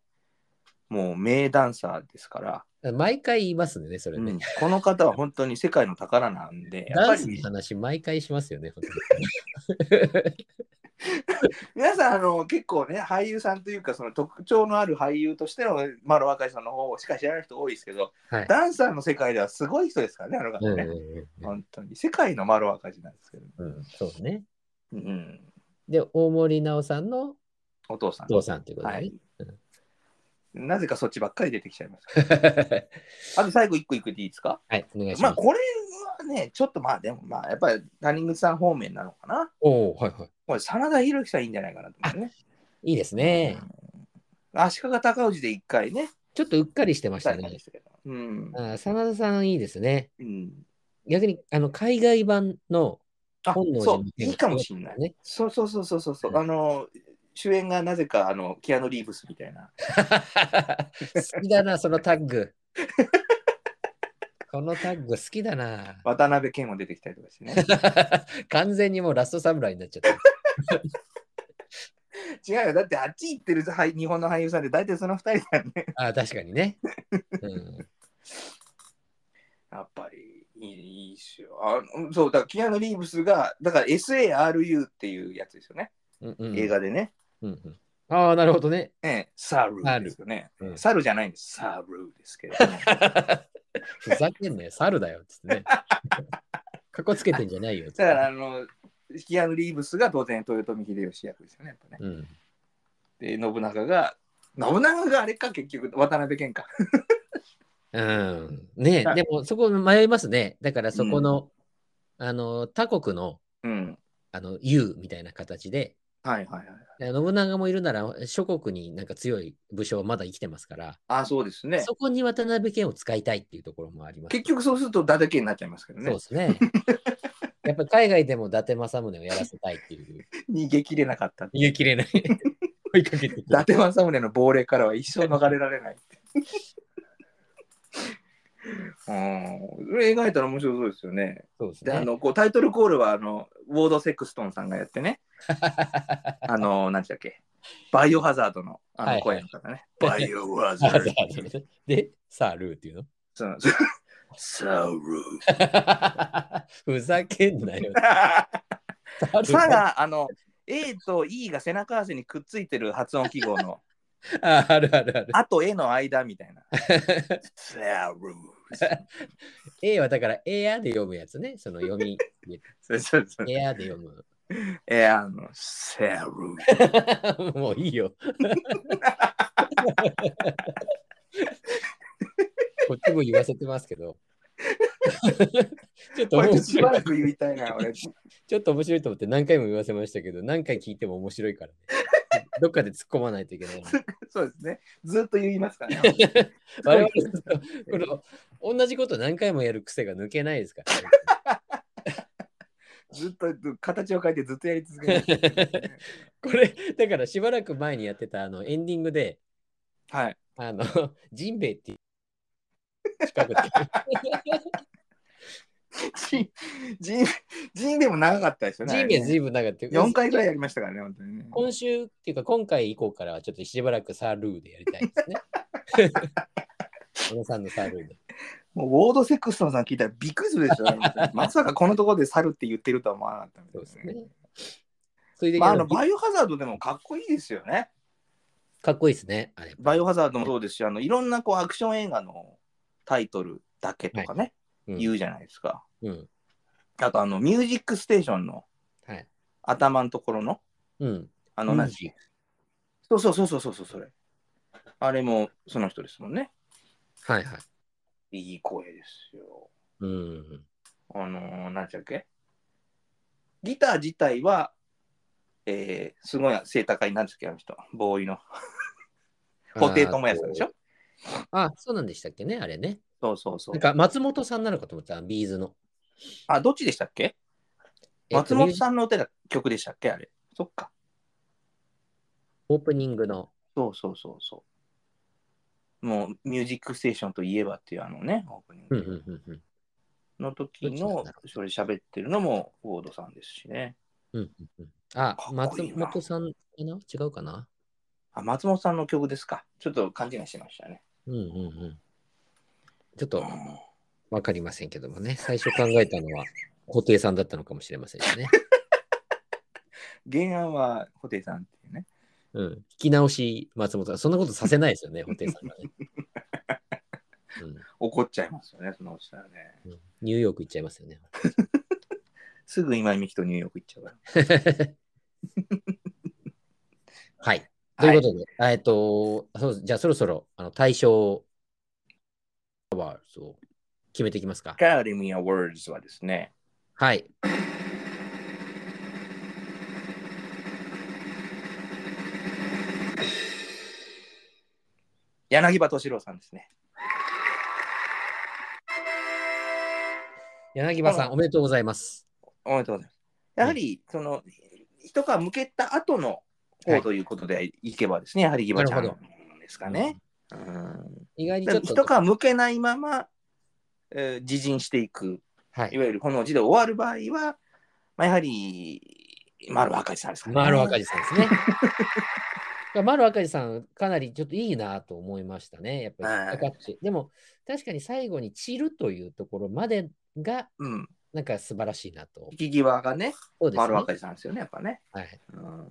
もう名ダンサーですから、毎回言いますね、それね。うんこの方は本当に世界の宝なんで、やっダンスのぱり話毎回しますよね、本当に 皆さんあの結構ね俳優さんというかその特徴のある俳優としての丸若いさんの方しか知らない人多いですけど、はい。ダンサーの世界ではすごい人ですからねあの方ね、うんうんうん本当に世界の丸若いなんですけど、うん、そうね。うん、で、大森直さんのお父さん。お父さんということでね。はい。なぜかそっちばっかり出てきちゃいます。あと最後一個いくでいいですか？はい、お願いします。まあこれはねちょっとまあでもまあやっぱり谷口さん方面なのかなおおはいはい。これ真田広之さんいいんじゃないかなと思ってねいいですね。うん足利尊氏で一回ねちょっとうっかりしてましたねうんあー真田さんいいですね。うん逆にあの海外版のあ本能寺のそう、いいかもしれない。ね。そうそうそうそうそうそう、うんあの、主演がなぜかあのキアヌ・リーブスみたいな。好きだな、そのタッグ。このタッグ好きだな。渡辺謙も出てきたりとかしてね。完全にもうラストサムライになっちゃった。違うよ、だってあっち行ってる俳日本の俳優さんで大体その二人だよね。あー確かにね。うん、やっぱりいいいいっすよ。あそう、だからキアヌ・リーブスが、だから SARU っていうやつですよね。うんうん映画でね。うんうんああ、なるほどね。ええ、サルですよね。うんサルじゃないんです。サルですけど、ね。ふざけんなよ、猿だよっつってね。かっこつけてんじゃないよっつって。だからあの、キアヌ・リーブスが当然豊臣秀吉役ですよね。やっぱねうん、で、信長が、信長があれか、結局、渡辺謙か。うん。ねはいでもそこ迷いますね。だからそこの、あの、他国の、うん。あの、優みたいな形で、はいはいはい。信長もいるなら諸国になんか強い武将はまだ生きてますから、あ、そうですね。そこに渡辺謙を使いたいっていうところもあります。結局そうすると伊達家になっちゃいますけどねそうで。すね。やっぱり海外でも伊達政宗をやらせたいっていう。逃げ切れなかった。逃げ切れない。追いかけてく伊る。達政宗の亡霊からは一生逃れられない。うん、それ描いたら面白そうですよね。そうですで、あね。のこうタイトルコールはあのウォード・セクストンさんがやってね、あの、なんてだっけ、バイオハザードのあのはいはい声の方ね。バイオハザあード。で、さあ、ルーっていうの？そうなんですよサウル。ふざけんなよ。さが、あの、A と E が背中合わせにくっついてる発音記号の、ああるあるある。あと A の間みたいな。サウル。A はだからエアで読むやつね。その読み。そうそうそう。エアで読む。えあの、サウル。もういいよ。こっちも言わせてますけど。ちょっと面白い。しばらく言いたいな、俺。ちょっと面白いと思って何回も言わせましたけど、何回聞いても面白いからね。どっかで突っ込まないといけない。そうですね。ずっと言いますからね。我々 この同じこと何回もやる癖が抜けないですから、ずっと形を変えてずっとやり続ける。これ、だからしばらく前にやってたあのエンディングで、はい。あの、ジンベエっていう近くでジジンジンベエも長かったですよね。ジンベエずいぶん長くて、4回ぐらいやりましたからね、本当にね。今週っていうか今回以降からはちょっとしばらくサールーでやりたいですね。小野さんのサールーで。もうウォード・セクストンさん聞いたらびっくりするでしょ。まさかこのところで猿って言ってるとは思わなかったみたいうですすね。それで、まあ、ああののバイオハザードでもかっこいいですよね。かっこいいですね。あれバイオハザードもそうですし、あのいろんなこうアクション映画のタイトルだけとかね、うん言うじゃないですか。うん。あと、あの、ミュージックステーションのはい。頭のところの、うん。あの、何ミュージそうそうそうそうそうそう、それ。あれもその人ですもんね。はいはい。いい声ですよ。うん。あのー、なんちゃっけ？ギター自体は、えー、すごい背高い、なんつっけ、あの人、ボーイの。布袋寅泰さんでしょ？あ、そうなんでしたっけね、あれね。そうそうそうなん。か松本さんなのかと思った、ビーズの。あ、どっちでしたっけ？えっと松本さんの歌だ曲でしたっけ？あれ。そっか。オープニングの。そうそうそうそう。もう、ミュージックステーションといえばっていうあのね、オープニンうんうグんうんうんの時のそれ喋ってるのもフォードさんですしね。うんうんうんあいいな本さんかな？違うかな？あ、松本さんの曲ですか。ちょっと勘違いしてましたね。うんうんうん。ちょっとうんわかりませんけどもね、最初考えたのは布袋さんだったのかもしれませんしね。原案は布袋さんっていうね。うん。引き直し松本さん、そんなことさせないですよね、布袋さんがね。怒っちゃいますよね、そのしたらね。うんうんニューヨーク行っちゃいますよね。すぐ今井美樹とニューヨーク行っちゃうから。はい。ということで、えっと、そうじゃあそろそろあの対象アワードを決めていきますか。アカデミーアワードはですね、はい。柳葉敏郎さんですね。柳葉さん、おめでとうございます。おめでとうございます。やはり、その、一皮向けた後の方ということでいけばですね、やはりギバちゃんですかね。うん意外にちょっと。一皮向けないまま、えー自陣していく、はいい。わゆるこの字で終わる場合は、まあ、やはり、丸若さんですかね。丸若さんですね。丸若さん、かなりちょっといいなと思いましたね。やっぱり引っかかって。でも、確かに最後に散るというところまでが、うん。なんか素晴らしいなと。引き際がね、そうですね。丸若さんですよね、やっぱね。はい。うん。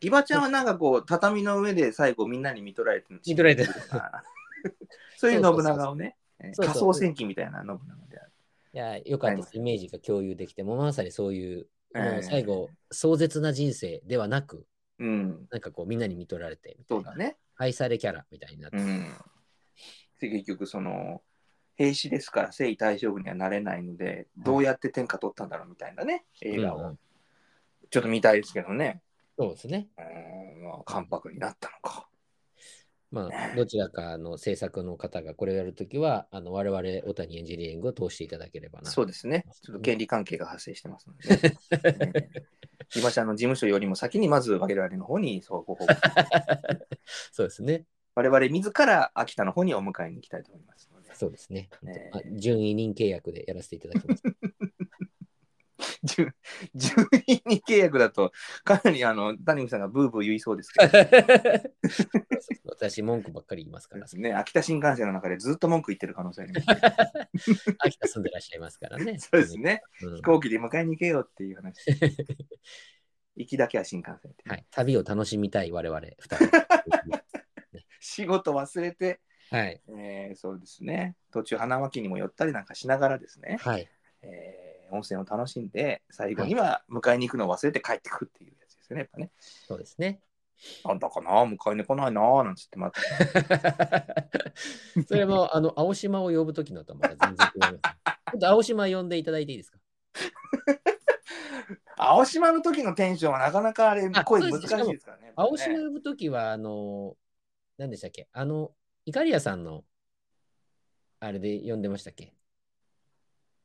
ギバちゃんはなんかこう、畳の上で最後みんなに見とられてる見とられてる そういう信長をね、えーそうそう仮想戦記みたいな信長である。いや、よかったです。イメージが共有できて、もうまさにそういう、ええもう最後、壮絶な人生ではなく、うん、なんかこう、みんなに見とられて、そうだね。愛されキャラみたいになって。うん。で結局、その、兵士ですから征夷大将軍にはなれないので、どうやって天下取ったんだろうみたいなね、映画をちょっと見たいですけどね。そうですね。うん、まあ、関白になったのか。まあ、どちらかの制作の方がこれをやるときは、あの我々、小谷エンジニアリングを通していただければな。そうですね。ちょっと権利関係が発生してますので、ね。ギバちゃんの事務所よりも先にまず我々の方にそうご報告そうですね。我々自ら秋田の方にお迎えに行きたいと思いますので。そうですね。ねあ準委任契約でやらせていただきます。順順位に契約だと、かなりあの谷口さんがブーブー言いそうですけど、私、文句ばっかり言いますから、ね、秋田新幹線の中でずっと文句言ってる可能性あります。秋田住んでらっしゃいますからね。そうですね。うん飛行機で迎えに行けよっていう話。行きだけは新幹線はい、旅を楽しみたい我々二人。仕事忘れて、はい。えーそうですね。途中花巻にも寄ったりなんかしながらですね、はい。えー温泉を楽しんで、最後には迎えに行くのを忘れて帰ってくるっていうやつですよね、やっぱね。そうですね。なんだかな、迎えに来ないな、なんつってまた。それも、あの、青島を呼ぶときのとはまた全然違います。ちょっと青島呼んでいただいていいですか？青島の時のテンションはなかなかあれ、あ声難しいですからね。青島ね呼ぶときは、あの、何でしたっけ？あの、イカリアさんの、あれで呼んでましたっけ？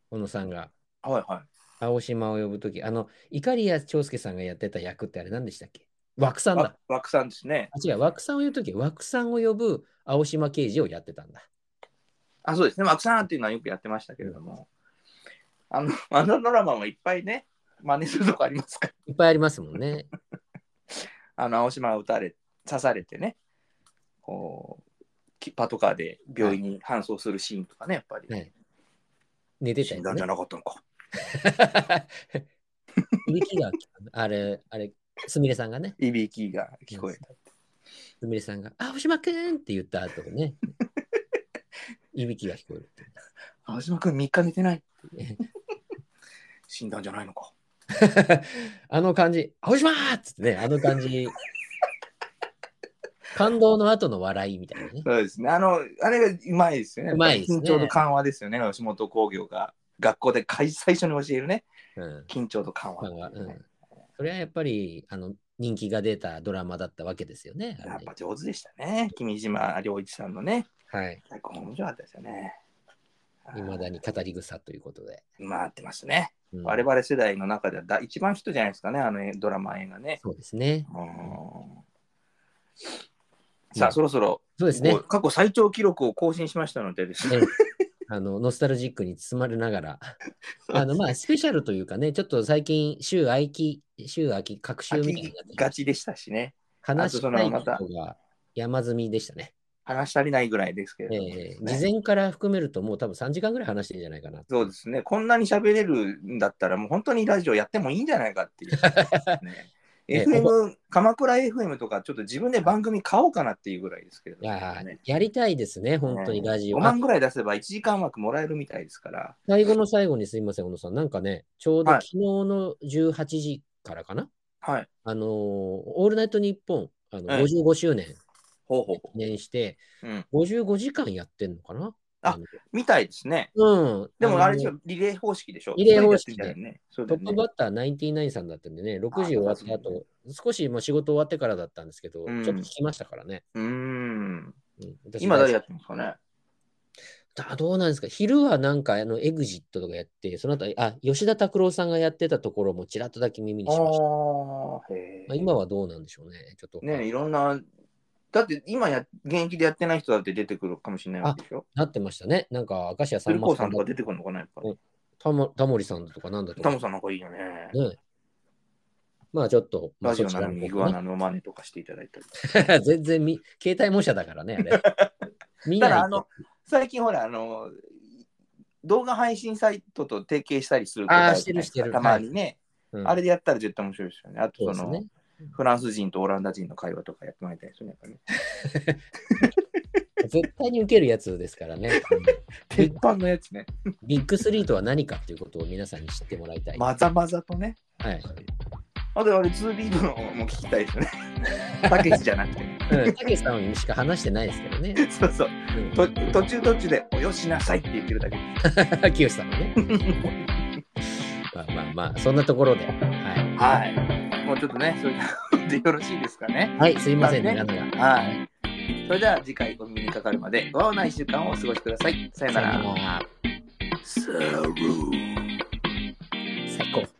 小野さんが。はいはい。青島を呼ぶとき、あの、イカリア長介さんがやってた役ってあれ何でしたっけ？枠さんだわ。枠さんですね。あ、違う、枠さんを呼ぶとき、枠さんを呼ぶ青島刑事をやってたんだ。あ、そうですね。枠さんっていうのはよくやってましたけれども、あの、あのドラマもいっぱいね、真似するとこありますから。いっぱいありますもんね。あの、青島が撃たれ、刺されてね、こう、きパトカーで病院に搬送するシーンとかね、やっぱり。はい寝てたよね死んだんじゃ。なかったのか。いびきが、あれ、あれ、すみれさんがね、いびきが聞こえた。すみれさんが、あ、青島くんって言った後ね、いびきが聞こえる。青島君3日寝てない。死んだんじゃないのか。あの感じ、青島ーっつってね、あの感じ、感動の後の笑いみたいなね。そうですね。あの、あれがうまいですよね。うまいですね緊張と緩和ですよね。吉本興業が学校で最初に教えるね。うん。緊張と緩和、うんそれはやっぱり、あの、人気が出たドラマだったわけですよね。やっぱ上手でしたね。君島良一さんのね。はい。最高面白かったですよね。いまだに語り草ということで。回ってますね。うん我々世代の中ではだ一番ヒットじゃないですかね、あのドラマ映画ね。そうですね。うんさあ、そろそろ、そうですね。過去最長記録を更新しましたのでですね。ええあのノスタルジックに包まれながら、あのまあスペシャルというかね、ちょっと最近、週空き、週空き、各週みたいになってガチでしたしね。話したとが山積みでしたね。話足りないぐらいですけれども、ええ事前から含めると、もう多分3時間ぐらい話してるんじゃないかな。そうですね。こんなに喋れるんだったら、もう本当にラジオやってもいいんじゃないかっていう、ね。え FM、鎌倉 FM とか、ちょっと自分で番組買おうかなっていうぐらいですけれども、いや。やりたいですね、本当にラジオ。5あ万ぐらい出せば1時間枠もらえるみたいですから。最後の最後にすいません、小野さん。なんかね、ちょうどはい昨日の18時からかな、はい。あのーオールナイトニッポン、あのええ55周年記念して、う。うん。55時間やってんのかなあみたいですね。のうん。でもあれでしのょ、リレー方式でしょ？リレー方式でね。トップバッターナインティナインさんだったんでね、6時終わった後、少しもう仕事終わってからだったんですけど、うんちょっと聞きましたからね。うーん。今誰やってるんですかね？だどうなんですか？昼はなんかあのエグジットとかやって、その後、あ、吉田拓郎さんがやってたところもちらっとだけ耳にしました。ああ、へまあ、今はどうなんでしょうね。ちょっと。ねいろんな、だって今や現役でやってない人だって出てくるかもしれないわけでしょ？なってましたね。なんか、明石家さ鶴んまさんだ光さんとか出てくるのかな、やっぱり。タモタモリさんだとかなんだとか。タモさんなんかいいよね。ね。まあちょっと、まあ、ラジオなのにイグアねナの真似とかしていただいたり。全然み、携帯模写だからね、あれ。見なだあの、最近ほら、あの、動画配信サイトと提携したりすることあーるじゃないですかしてるしてるたまにね、うんあれでやったら絶対面白いですよね。あとその、そうですね。フランス人とオランダ人の会話とかやってもらいたいですよね。ね 絶対に受けるやつですからね。鉄板のやつね。ビッグスリーとは何かっていうことを皆さんに知ってもらいたい。まざまざとね。はい。あと俺、2ビートのも聞きたいですよね。たけしじゃなくて。うんたけしさんにしか話してないですけどね。そうそう。うんと途中途中で、およしなさいって言ってるだけで 清さんのね。まあまあまあ、そんなところで。ははい。もうちょっとね、そういでよろしいですかね。はい、すいませんね、なんはい。それでは次回お耳にかかるまで、和をない一週間をお過ごしください。さよなら。さよなら。最高。